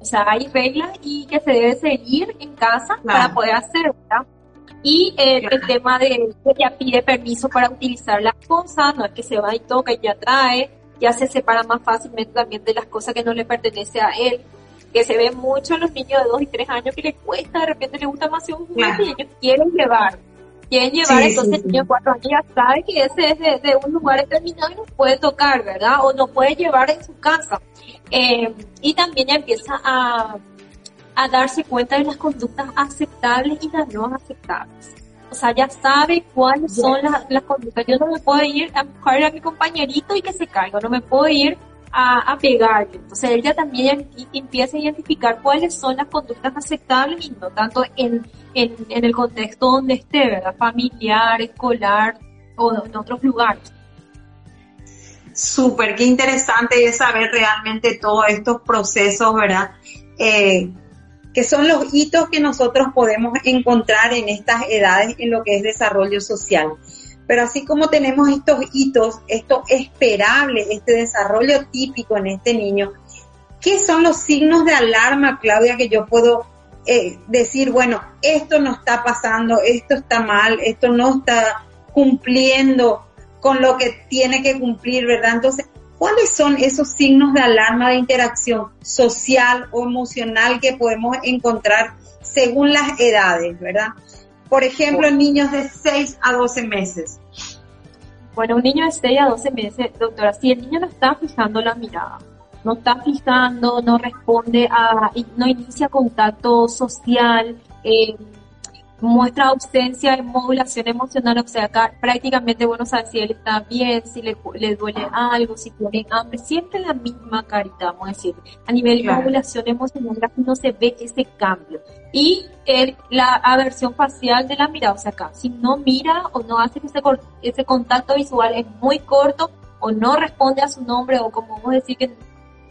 Speaker 2: O sea, hay reglas y que se debe seguir en casa para poder hacer, ¿verdad? Y eh, el tema de que ya pide permiso para utilizar las cosas, no es que se va y toca y ya trae, ya se separa más fácilmente también de las cosas que no le pertenece a él que se ve mucho en los niños de 2 y 3 años que les cuesta, de repente les gusta más un juguete y ellos quieren llevar. Quieren llevar, entonces el niño de 4 años ya sabe que ese es de, un lugar determinado y no puede tocar, ¿verdad? O no puede llevar en su casa. Eh, y también ya empieza a, a darse cuenta de las conductas aceptables y las no aceptables. O sea, ya sabe cuáles son las, las conductas. Yo no me puedo ir a buscar a mi compañerito y que se caiga. No me puedo ir a, pegarle. Entonces ella también empieza a identificar cuáles son las conductas aceptables y no tanto en, en, el contexto donde esté, ¿verdad? Familiar, escolar o en otros lugares.
Speaker 1: Súper, qué interesante es saber realmente todos estos procesos, ¿verdad? Eh, que son los hitos que nosotros podemos encontrar en estas edades en lo que es desarrollo social. Pero así como tenemos estos hitos, esto esperable, este desarrollo típico en este niño, ¿qué son los signos de alarma, Claudia, que yo puedo eh, decir, bueno, esto no está pasando, esto está mal, esto no está cumpliendo con lo que tiene que cumplir, ¿verdad? Entonces, ¿cuáles son esos signos de alarma de interacción social o emocional que podemos encontrar según las edades, ¿verdad? Por ejemplo, en niños de 6 a 12 meses.
Speaker 2: Bueno, un niño de 6 a 12 meses, doctora, si el niño no está fijando la mirada, no está fijando, no responde a, no inicia contacto social, eh, muestra ausencia de modulación emocional, o sea, acá prácticamente, bueno, saber si él está bien, si le, le, duele algo, si tiene hambre, siempre la misma carita, vamos a decir. A nivel de modulación emocional, no se ve ese cambio. Y el, la aversión facial de la mirada, o sea, acá, si no mira o no hace ese, ese contacto visual es muy corto o no responde a su nombre o como vamos a decir que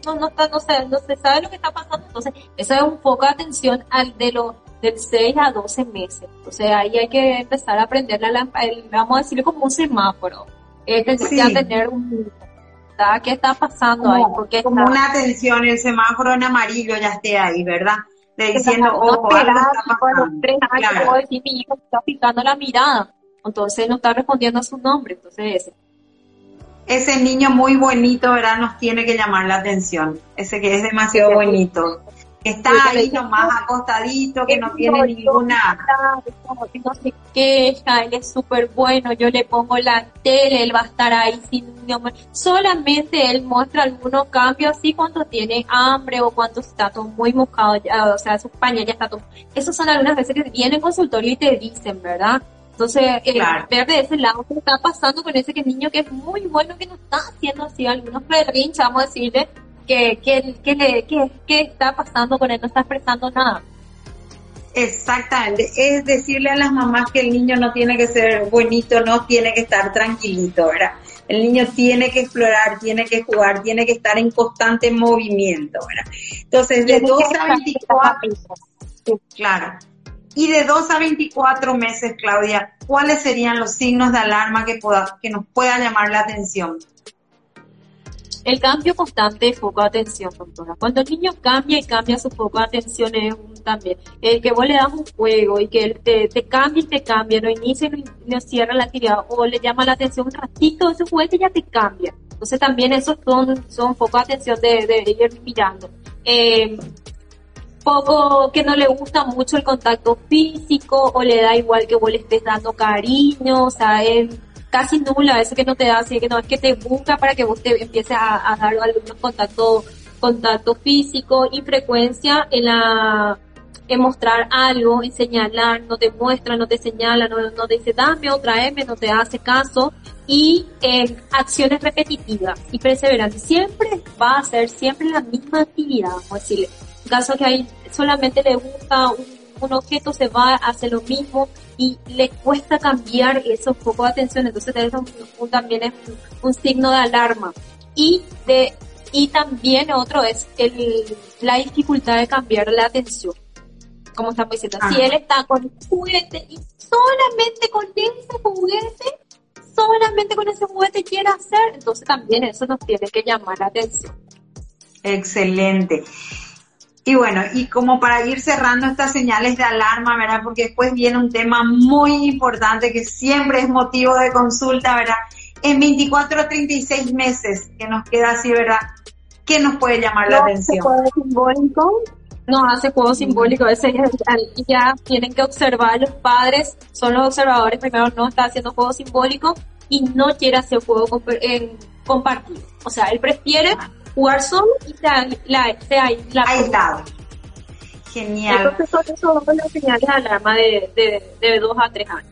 Speaker 2: no, no, está, no, se, no se sabe lo que está pasando, entonces eso es un poco de atención al de los del 6 a 12 meses. O sea, ahí hay que empezar a aprender la lámpara, vamos a decirle como un semáforo. Es decir, tener un... ¿Qué está pasando ahí?
Speaker 1: Porque como una atención, el semáforo en amarillo ya esté ahí, ¿verdad? De diciendo, ojo, algo está
Speaker 2: pasando. Tres años claro. puedo decir, mi hijo está picando la mirada. Entonces no está respondiendo a su nombre. Entonces ese
Speaker 1: ese niño muy bonito, ¿verdad? Nos tiene que llamar la atención. Ese que es demasiado bonito está ahí nomás acostadito, que no tiene ninguna...
Speaker 2: No se queja, él es súper bueno, yo le pongo la tele, él va a estar ahí sin... Solamente él muestra algunos cambios así cuando tiene hambre o cuando está todo muy mojado, o sea, su pañal ya está todo... Esas son algunas veces que vienen al consultorio y te dicen, ¿verdad? Entonces, eh, ver de ese lado qué está pasando con ese que niño que es muy bueno, que no está haciendo así algunos berrinches, vamos a decirle, que, que, que, está pasando con él, no está expresando nada.
Speaker 1: Exactamente, es decirle a las mamás que el niño no tiene que ser bonito, no tiene que estar tranquilito, ¿verdad? El niño tiene que explorar, tiene que jugar, tiene que estar en constante movimiento, ¿verdad? Entonces, de 2 a 24, claro. Y de 2 a 24 meses, Claudia, ¿cuáles serían los signos de alarma que, pueda, que nos pueda llamar la atención?
Speaker 2: El cambio constante de foco de atención, doctora. Cuando el niño cambia y cambia su foco de atención es un también. El que vos le das un juego y que él te, te cambia y te cambia, no inicia y no, cierra la actividad o le llama la atención un ratito ese juguete ya te cambia. Entonces también esos son, son foco de atención de, de ir mirando. Eh, poco que no le gusta mucho el contacto físico o le da igual que vos le estés dando cariño, o sea, es casi nula, eso que no te da, así que no es que te busca para que vos te empieces a, dar algunos contactos contacto físico y frecuencia en la en mostrar algo, en señalar, no te muestra, no te señala, no, no te dice dame otra M, no te hace caso y en acciones repetitivas y perseverantes. Siempre va a ser siempre la misma actividad, vamos a decirle. En caso que hay, solamente le gusta un, objeto, se va, hace lo mismo y le cuesta cambiar eso poco de atención, entonces también es un, signo de alarma. Y de y también otro es el, la dificultad de cambiar la atención como estamos diciendo, si él está con un juguete y solamente con ese juguete, solamente con ese juguete quiere hacer, entonces también eso nos tiene que llamar la atención.
Speaker 1: Excelente. Y bueno, y como para ir cerrando estas señales de alarma, ¿verdad? Porque después viene un tema muy importante que siempre es motivo de consulta, ¿verdad? En 24 o 36 meses que nos queda así, ¿verdad? ¿Qué nos puede llamar la atención?
Speaker 2: simbólico, no hace juego simbólico, ese y ya tienen que observar los padres, son los observadores, primero no está haciendo juego simbólico y no quiere hacer juego compartido. O sea, él prefiere solo y.
Speaker 1: Aislado. Genial.
Speaker 2: Entonces son, son las señales de alarma de, de, de dos a tres años.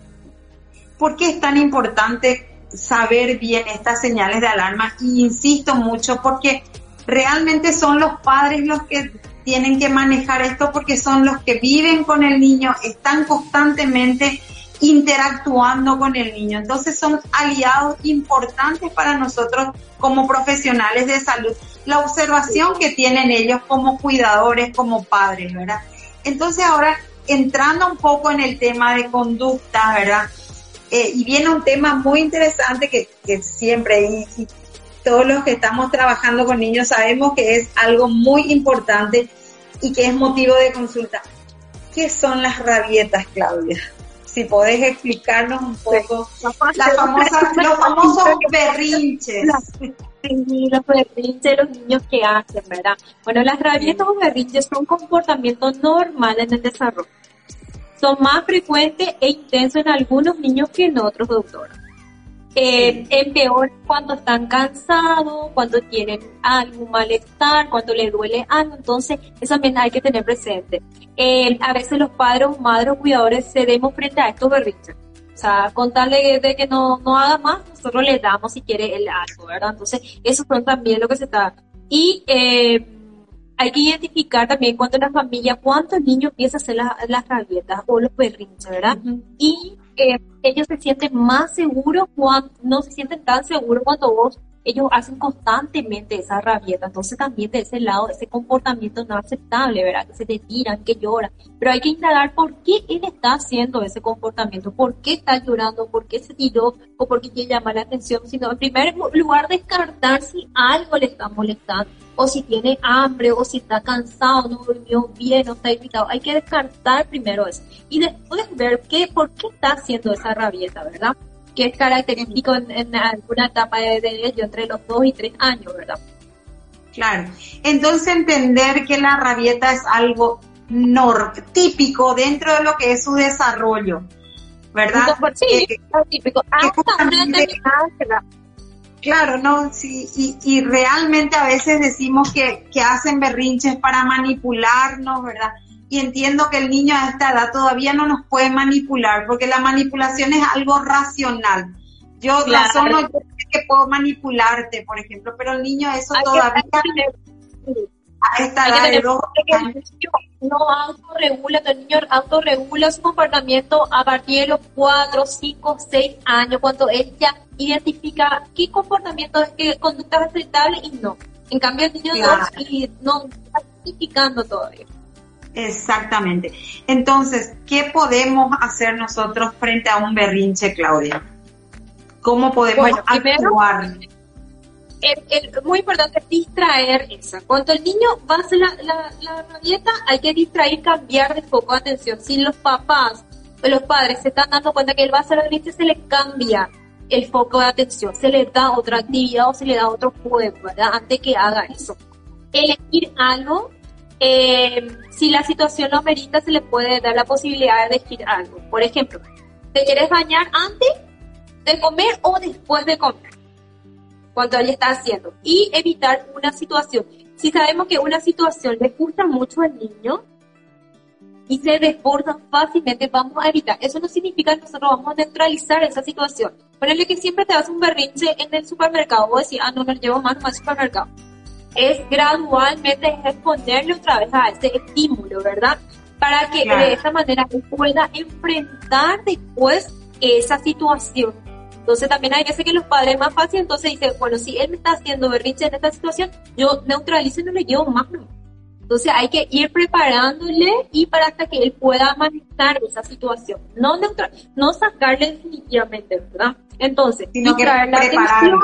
Speaker 1: ¿Por qué es tan importante saber bien estas señales de alarma? Y insisto mucho porque realmente son los padres los que tienen que manejar esto porque son los que viven con el niño, están constantemente interactuando con el niño. Entonces son aliados importantes para nosotros como profesionales de salud. La observación que tienen ellos como cuidadores, como padres, ¿verdad? Entonces ahora entrando un poco en el tema de conducta, ¿verdad? Eh, y viene un tema muy interesante que, siempre, todos los que estamos trabajando con niños sabemos que es algo muy importante y que es motivo de consulta. ¿Qué son las rabietas, Claudia? Si podés explicarnos un poco las famosas, los famosos berrinches. [LAUGHS]
Speaker 2: Sí, los berrinches de los niños que hacen, ¿verdad? Bueno, las rabietas o berrinches son comportamientos normales en el desarrollo. Son más frecuentes e intensos en algunos niños que en otros, doctora eh, peor cuando están cansados, cuando tienen algún malestar, cuando les duele algo, entonces eso también hay que tener presente. Eh, a veces los padres madres cuidadores cedemos frente a estos berrinches. O sea, con tal de, que no, no haga más, nosotros le damos si quiere el algo, ¿verdad? Entonces, eso son también lo que se está. Y eh, hay que identificar también cuánto la familia, cuántos niños empiezan a hacer las, las rabietas o los berrinches, ¿verdad? Y eh, ellos se sienten más seguros cuando no se sienten tan seguros cuando vos ellos hacen constantemente esa rabieta, entonces también de ese lado, ese comportamiento no aceptable, ¿verdad? Que se te tiran, que lloran, pero hay que indagar por qué él está haciendo ese comportamiento, por qué está llorando, por qué se tiró o por qué quiere llamar la atención, sino en primer lugar descartar si algo le está molestando, o si tiene hambre, o si está cansado, no durmió bien, no está irritado, hay que descartar primero eso, y después ver qué, por qué está haciendo esa rabieta, ¿verdad? que es característico en, alguna etapa de, ello, entre los dos y tres años, ¿verdad?
Speaker 1: Claro. Entonces entender que la rabieta es algo típico dentro de lo que es su desarrollo, ¿verdad?
Speaker 2: Sí, típico.
Speaker 1: Claro, no, sí, y, y, realmente a veces decimos que, que hacen berrinches para manipularnos, ¿verdad? y entiendo que el niño a esta edad todavía no nos puede manipular, porque la manipulación es algo racional. Yo razono, yo sé que puedo manipularte, por ejemplo, pero el niño eso todavía
Speaker 2: a esta edad de dos no autorregula, el niño autorregula su comportamiento a partir de los 4, 5, 6 años, cuando él ya identifica qué comportamiento es que conducta es aceptable y no. En cambio, el niño y no está identificando todavía.
Speaker 1: Exactamente. Entonces, ¿qué podemos hacer nosotros frente a un berrinche, Claudia? ¿Cómo podemos actuar?
Speaker 2: Muy importante distraer eso. Cuando el niño va a hacer la, la, hay que distraer, cambiar de foco de atención. Si los papás o los padres se están dando cuenta que él va a hacer la berrinche, se le cambia el foco de atención, se le da otra actividad o se le da otro juego, ¿verdad? Antes que haga eso. Elegir algo eh, si la situación lo merita, se le puede dar la posibilidad de elegir algo. Por ejemplo, ¿te quieres bañar antes de comer o después de comer? Cuando él está haciendo. Y evitar una situación. Si sabemos que una situación le gusta mucho al niño, y se desbordan fácilmente, vamos a evitar. Eso no significa que nosotros vamos a neutralizar esa situación. Ponele que siempre te das un berrinche en el supermercado, vos decís, ah, no me llevo más, más supermercado. Es gradualmente es ponerle otra vez a ese estímulo, ¿verdad? Para que de esa manera pueda enfrentar después esa situación. Entonces también hay veces que los padres más fácil, entonces dicen, bueno, si él me está haciendo berrinche en esta situación, yo neutralizo y no le llevo más. Entonces hay que ir preparándole y para hasta que él pueda manejar esa situación. No neutral, no sacarle definitivamente, ¿verdad? Entonces, distraer la atención,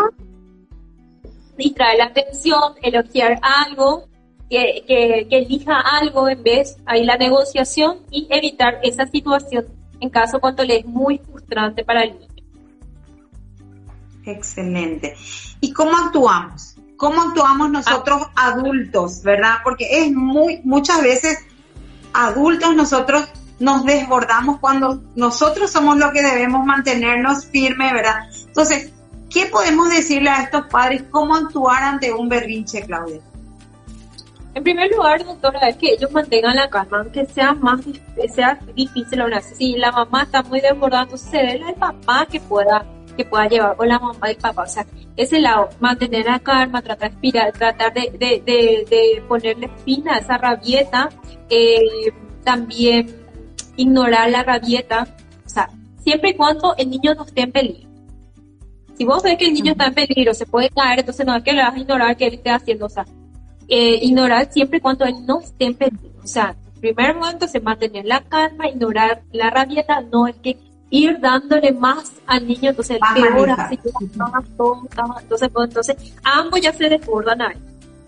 Speaker 2: distraer la atención, elogiar algo, que, que, que, elija algo en vez, ahí la negociación y evitar esa situación en caso cuando le es muy frustrante para el niño.
Speaker 1: Excelente. ¿Y cómo actuamos? ¿Cómo actuamos nosotros adultos, verdad? Porque es muy, muchas veces adultos nosotros nos desbordamos cuando nosotros somos los que debemos mantenernos firmes, ¿verdad? Entonces, ¿qué podemos decirle a estos padres cómo actuar ante un berrinche, Claudia?
Speaker 2: En primer lugar, doctora, es que ellos mantengan la calma, aunque sea más sea difícil o no. Si la mamá está muy desbordada, entonces cede al papá que pueda que pueda llevar con la mamá y el papá. O sea, ese lado, mantener la calma, tratar de tratar de, de, de, ponerle fin a esa rabieta, eh, también ignorar la rabieta, o sea, siempre y cuando el niño no esté en peligro. Si vos ves que el niño está en peligro, se puede caer, entonces no es que le vas a ignorar que él esté haciendo, o sea, eh, ignorar siempre y cuando él no esté en peligro. O sea, primer momento se mantener la calma, ignorar la rabieta, no es que ir dándole más al niño, entonces el peor, así que entonces, pues, entonces ambos ya se desbordan ahí.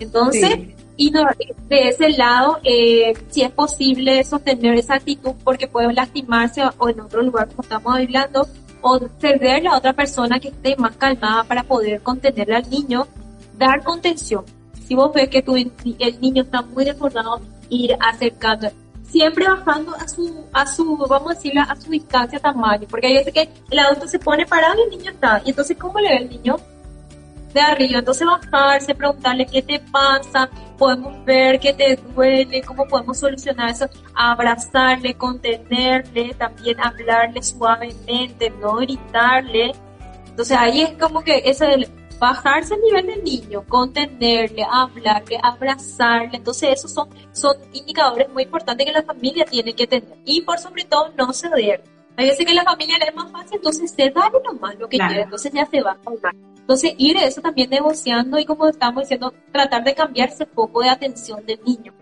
Speaker 2: Entonces, y de ese lado, eh, si es posible sostener esa actitud porque puede lastimarse o en otro lugar como estamos hablando, o cederle a otra persona que esté más calmada para poder contenerle al niño, dar contención. Si vos ves que tu, el niño está muy desbordado, ir acercando siempre bajando a su, a su, vamos a decirlo, a su distancia tamaño, porque hay veces que el adulto se pone parado y el niño está, y entonces ¿cómo le ve el niño? De arriba, entonces bajarse, preguntarle qué te pasa, podemos ver qué te duele, cómo podemos solucionar eso, abrazarle, contenerle, también hablarle suavemente, no gritarle. Entonces ahí es como que ese bajarse el nivel del niño, contenerle, hablarle, abrazarle. Entonces esos son, son indicadores muy importantes que la familia tiene que tener. Y por sobre todo no ceder. Hay veces que la familia le es más fácil, entonces se da nomás lo que quiere, entonces ya se va a calmar. Entonces ir eso también negociando y como estamos diciendo, tratar de cambiar ese foco de atención del niño.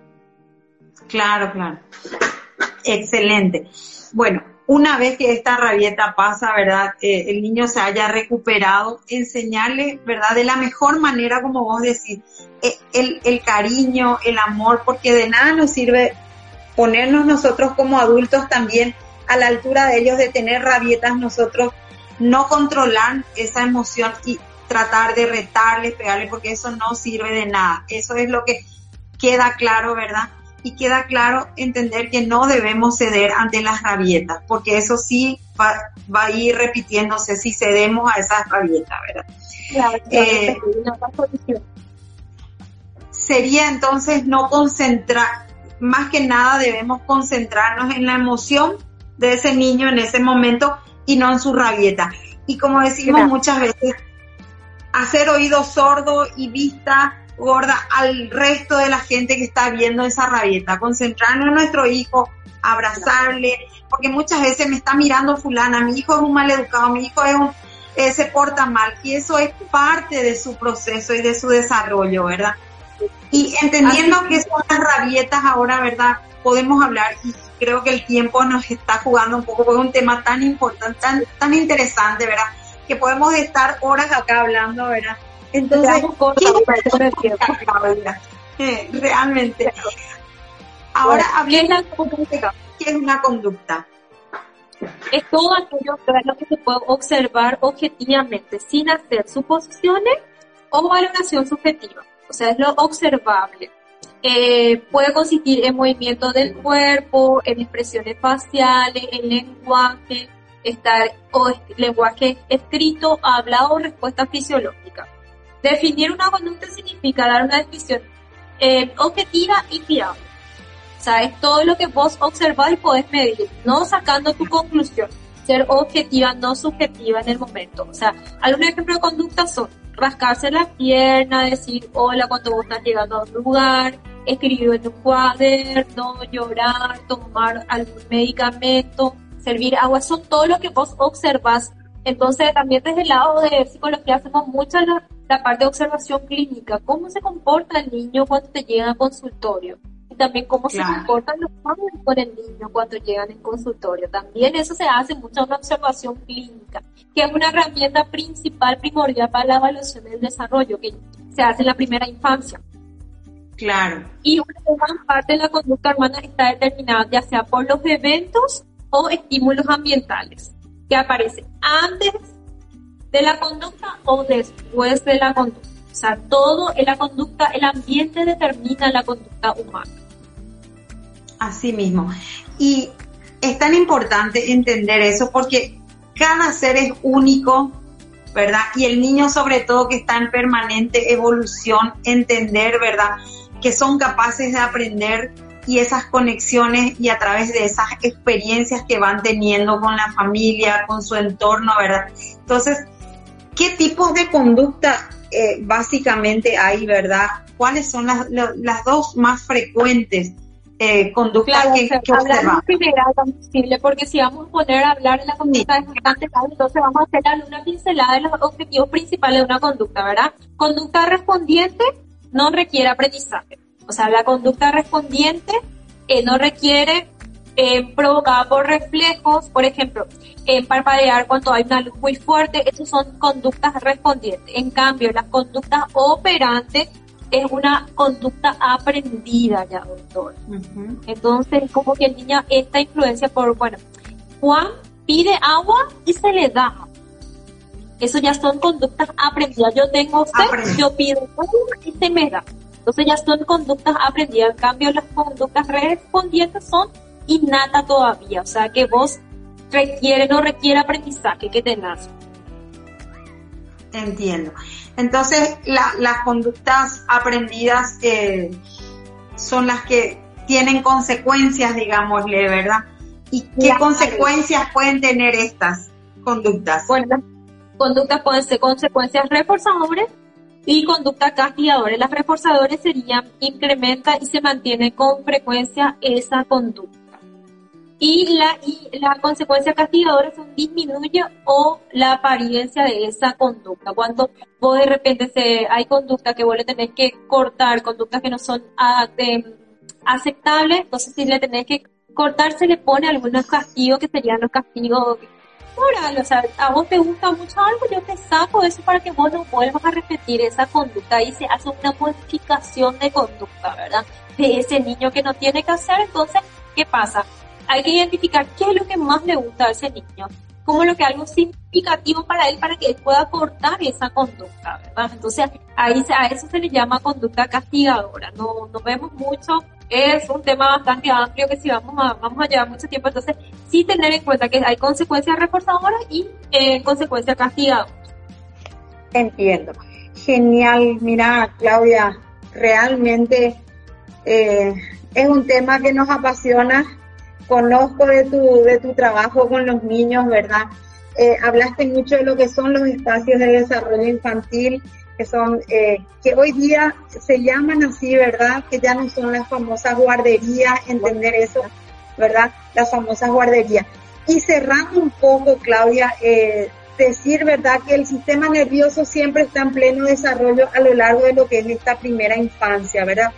Speaker 1: Claro, claro. Excelente. Bueno, una vez que esta rabieta pasa, ¿verdad? El niño se haya recuperado, enseñarle, ¿verdad? De la mejor manera, como vos decís, eh, el, el, cariño, el amor, porque de nada nos sirve ponernos nosotros como adultos también a la altura de ellos, de tener rabietas nosotros, no controlar esa emoción y tratar de retarles, pegarle, porque eso no sirve de nada. Eso es lo que queda claro, ¿verdad? Y queda claro entender que no debemos ceder ante las rabietas, porque eso sí va, a ir repitiéndose si cedemos a esas rabietas, ¿verdad? Eh, sería entonces no concentrar, más que nada debemos concentrarnos en la emoción de ese niño en ese momento y no en su rabieta. Y como decimos muchas veces, hacer oído sordo y vista gorda al resto de la gente que está viendo esa rabieta, concentrarnos en nuestro hijo, abrazarle, porque muchas veces me está mirando fulana, mi hijo es un mal educado, mi hijo es un, eh, se porta mal, y eso es parte de su proceso y de su desarrollo, ¿verdad? Y entendiendo que son las rabietas ahora, ¿verdad? Podemos hablar y creo que el tiempo nos está jugando un poco porque es un tema tan importante, tan, tan interesante, ¿verdad? Que podemos estar horas acá hablando, ¿verdad? Entonces, ¿qué realmente. Ahora, ¿qué es una conducta?
Speaker 2: Es todo aquello que se puede observar objetivamente, sin hacer suposiciones o valoración subjetiva. O sea, es lo observable. Eh, puede consistir en movimientos del cuerpo, en expresiones faciales, en lenguaje, estar, o lenguaje escrito, hablado o respuesta fisiológica. Definir una conducta significa dar una definición eh, objetiva y fiable. O sea, es todo lo que vos observás y podés medir, no sacando tu conclusión. Ser objetiva, no subjetiva en el momento. O sea, algunos ejemplos de conducta son rascarse la pierna, decir hola cuando vos estás llegando a un lugar, escribir en un cuaderno, llorar, tomar algún medicamento, servir agua, son todo lo que vos observás. Entonces, también desde el lado de psicología hacemos mucho la, parte de observación clínica, cómo se comporta el niño cuando te llega a consultorio y también cómo se comportan los padres con el niño cuando llegan en consultorio. También eso se hace mucho una observación clínica, que es una herramienta principal, primordial para la evaluación del desarrollo, que se hace en la primera infancia.
Speaker 1: Claro.
Speaker 2: Y una gran parte de la conducta humana está determinada ya sea por los eventos o estímulos ambientales que aparecen antes de la conducta o después de la conducta. O sea, todo en la conducta, el ambiente determina la conducta humana.
Speaker 1: Así mismo. Y es tan importante entender eso porque cada ser es único, ¿verdad? Y el niño sobre todo que está en permanente evolución, entender, ¿verdad? Que son capaces de aprender y esas conexiones y a través de esas experiencias que van teniendo con la familia, con su entorno, ¿verdad? Entonces, ¿qué tipos de conducta eh, básicamente hay, verdad? ¿Cuáles son las, las dos más frecuentes? Eh, conductas que, que observamos.
Speaker 2: general tan posible, porque si vamos a poner a hablar de la conducta sí. entonces vamos a hacer una pincelada de los objetivos principales de una conducta, ¿verdad? Conducta respondiente no requiere aprendizaje. O sea, la conducta respondiente eh, no requiere eh, provocada por reflejos, por ejemplo, en parpadear cuando hay una luz muy fuerte, esas son conductas respondientes. En cambio, las conductas operantes es una conducta aprendida ya, doctor. Entonces, como que el niño, esta influencia por, bueno, Juan pide agua y se le da. Eso ya son conductas aprendidas. Yo tengo sed, yo pido agua y se me da. Entonces ya son conductas aprendidas. En cambio, las conductas respondientes son innata todavía. O sea, que vos requiere, no requiere aprendizaje que tengas.
Speaker 1: Entiendo. Entonces, la, las conductas aprendidas eh, son las que tienen consecuencias, digámosle, ¿verdad? ¿Y qué consecuencias pueden tener estas conductas?
Speaker 2: Bueno, las conductas pueden ser consecuencias reforzadoras y conductas castigadoras. Las reforzadoras serían incrementa y se mantiene con frecuencia esa conducta y la, y la consecuencia castigadora es un disminuye o la apariencia de esa conducta. Cuando vos de repente se, hay conductas que vos le tenés que cortar, conductas que no son a, de, aceptables, entonces si le tenés que cortar se le pone algunos castigos que serían los castigos morales. O sea, a vos te gusta mucho algo, yo te saco eso para que vos no vuelvas a repetir esa conducta y se hace una modificación de conducta, ¿verdad? De ese niño que no tiene que hacer, entonces, ¿qué pasa? Hay que identificar qué es lo que más le gusta a ese niño, como lo que algo significativo para él para que él pueda cortar esa conducta, ¿verdad? Entonces, ahí a eso se le llama conducta castigadora. No, no vemos mucho, es un tema bastante amplio que si vamos a, vamos a llevar mucho tiempo, entonces sí tener en cuenta que hay consecuencias reforzadoras y eh, consecuencias castigadoras.
Speaker 1: Entiendo. Genial, mira Claudia, realmente eh, es un tema que nos apasiona conozco de tu, de tu trabajo con los niños, ¿verdad? Eh, hablaste mucho de lo que son los espacios de desarrollo infantil, que son, eh, que hoy día se llaman así, ¿verdad? Que ya no son las famosas guarderías, entender eso, ¿verdad? Las famosas guarderías. Y cerrando un poco, Claudia, eh, decir, ¿verdad? Que el sistema nervioso siempre está en pleno desarrollo a lo largo de lo que es esta primera infancia, ¿verdad?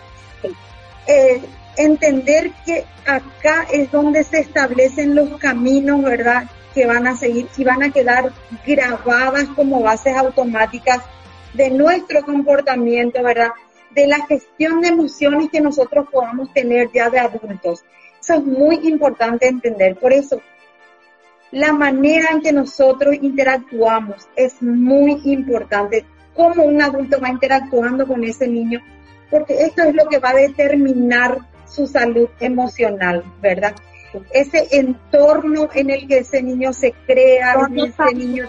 Speaker 1: Entender que acá es donde se establecen los caminos, ¿verdad? Que van a seguir y van a quedar grabadas como bases automáticas de nuestro comportamiento, ¿verdad? De la gestión de emociones que nosotros podamos tener ya de adultos. Eso es muy importante entender. Por eso, la manera en que nosotros interactuamos es muy importante. Cómo un adulto va interactuando con ese niño, porque esto es lo que va a determinar su salud emocional, ¿verdad? Ese entorno en el que ese niño se crea, en ese niño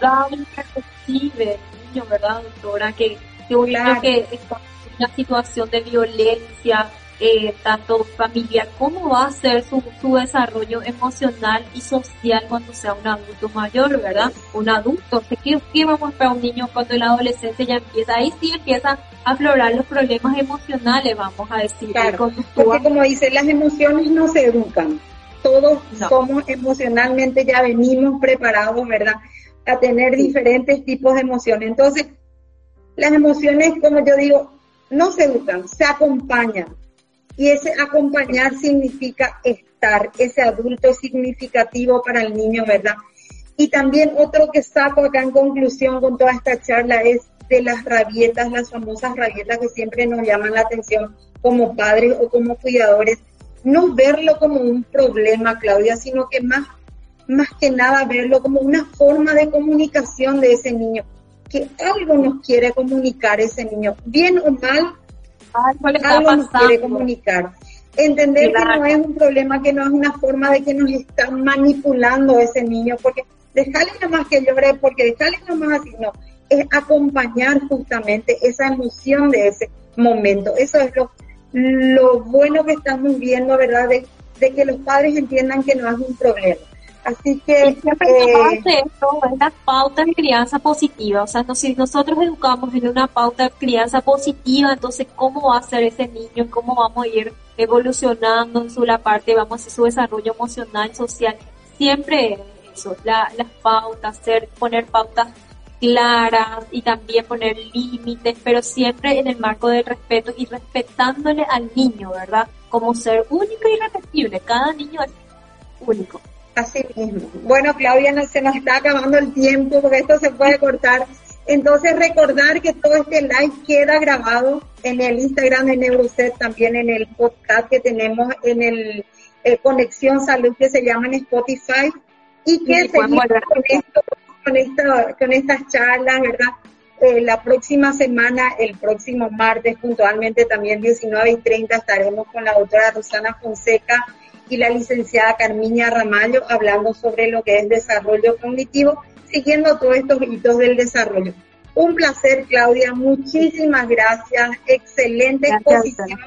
Speaker 2: recibe niño, ¿verdad, doctora? Que, que un niño que está en una situación de violencia, eh, tanto familiar, cómo va a ser su, su desarrollo emocional y social cuando sea un adulto mayor, ¿verdad? Un adulto, ¿qué, qué vamos a esperar un niño cuando la adolescencia ya empieza? Ahí sí empieza a aflorar los problemas emocionales, vamos a decir.
Speaker 1: Claro, porque como dice, las emociones no se educan. Todos somos emocionalmente, ya venimos preparados, ¿verdad? A tener diferentes tipos de emociones. Entonces, las emociones, como yo digo, no se educan, se acompañan. Y ese acompañar significa estar, ese adulto significativo para el niño, ¿verdad? Y también otro que saco acá en conclusión con toda esta charla es de las rabietas, las famosas rabietas que siempre nos llaman la atención como padres o como cuidadores. No verlo como un problema, Claudia, sino que más, más que nada verlo como una forma de comunicación de ese niño, que algo nos quiere comunicar ese niño, bien o mal, algo nos quiere comunicar. Entender que no es un problema, que no es una forma de que nos están manipulando ese niño, porque dejarle nomás que llore, porque dejarle nomás así, no, es acompañar justamente esa emoción de ese momento. Eso es lo, lo bueno que estamos viendo, ¿verdad? De, de que los padres entiendan que no es un problema. Así que...
Speaker 2: siempre eh, esto es la pauta de crianza positiva. O sea, si nosotros educamos en una pauta de crianza positiva, entonces, ¿cómo va a ser ese niño? ¿Cómo vamos a ir evolucionando en su la parte, vamos a hacer su desarrollo emocional, social? Siempre eso, la, las pautas, ser, poner pautas claras y también poner límites, pero siempre en el marco del respeto y respetándole al niño, ¿verdad? Como ser único y irrepetible. Cada niño es único.
Speaker 1: Así mismo. Bueno, Claudia, se nos está acabando el tiempo porque esto se puede cortar. Entonces, recordar que todo este live queda grabado en el Instagram de Neuroset, también en el podcast que tenemos en el eh, Conexión Salud que se llama en Spotify y que seguimos con, esto, con, esta, con estas charlas, ¿verdad? Eh, la próxima semana, el próximo martes, puntualmente también 19 y 30, estaremos con la doctora Rosana Fonseca y la licenciada Carmiña Ramallo hablando sobre lo que es desarrollo cognitivo, siguiendo todos estos hitos del desarrollo. Un placer, Claudia. Muchísimas gracias. Excelente exposición.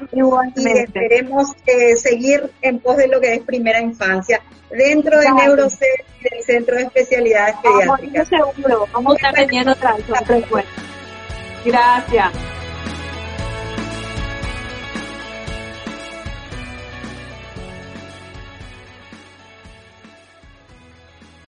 Speaker 1: Y esperemos eh, seguir en pos de lo que es primera infancia dentro de NeuroCER y del Centro de Especialidades Pediátricas.
Speaker 2: Vamos, seguro. Vamos a estar teniendo otra vez. Gracias.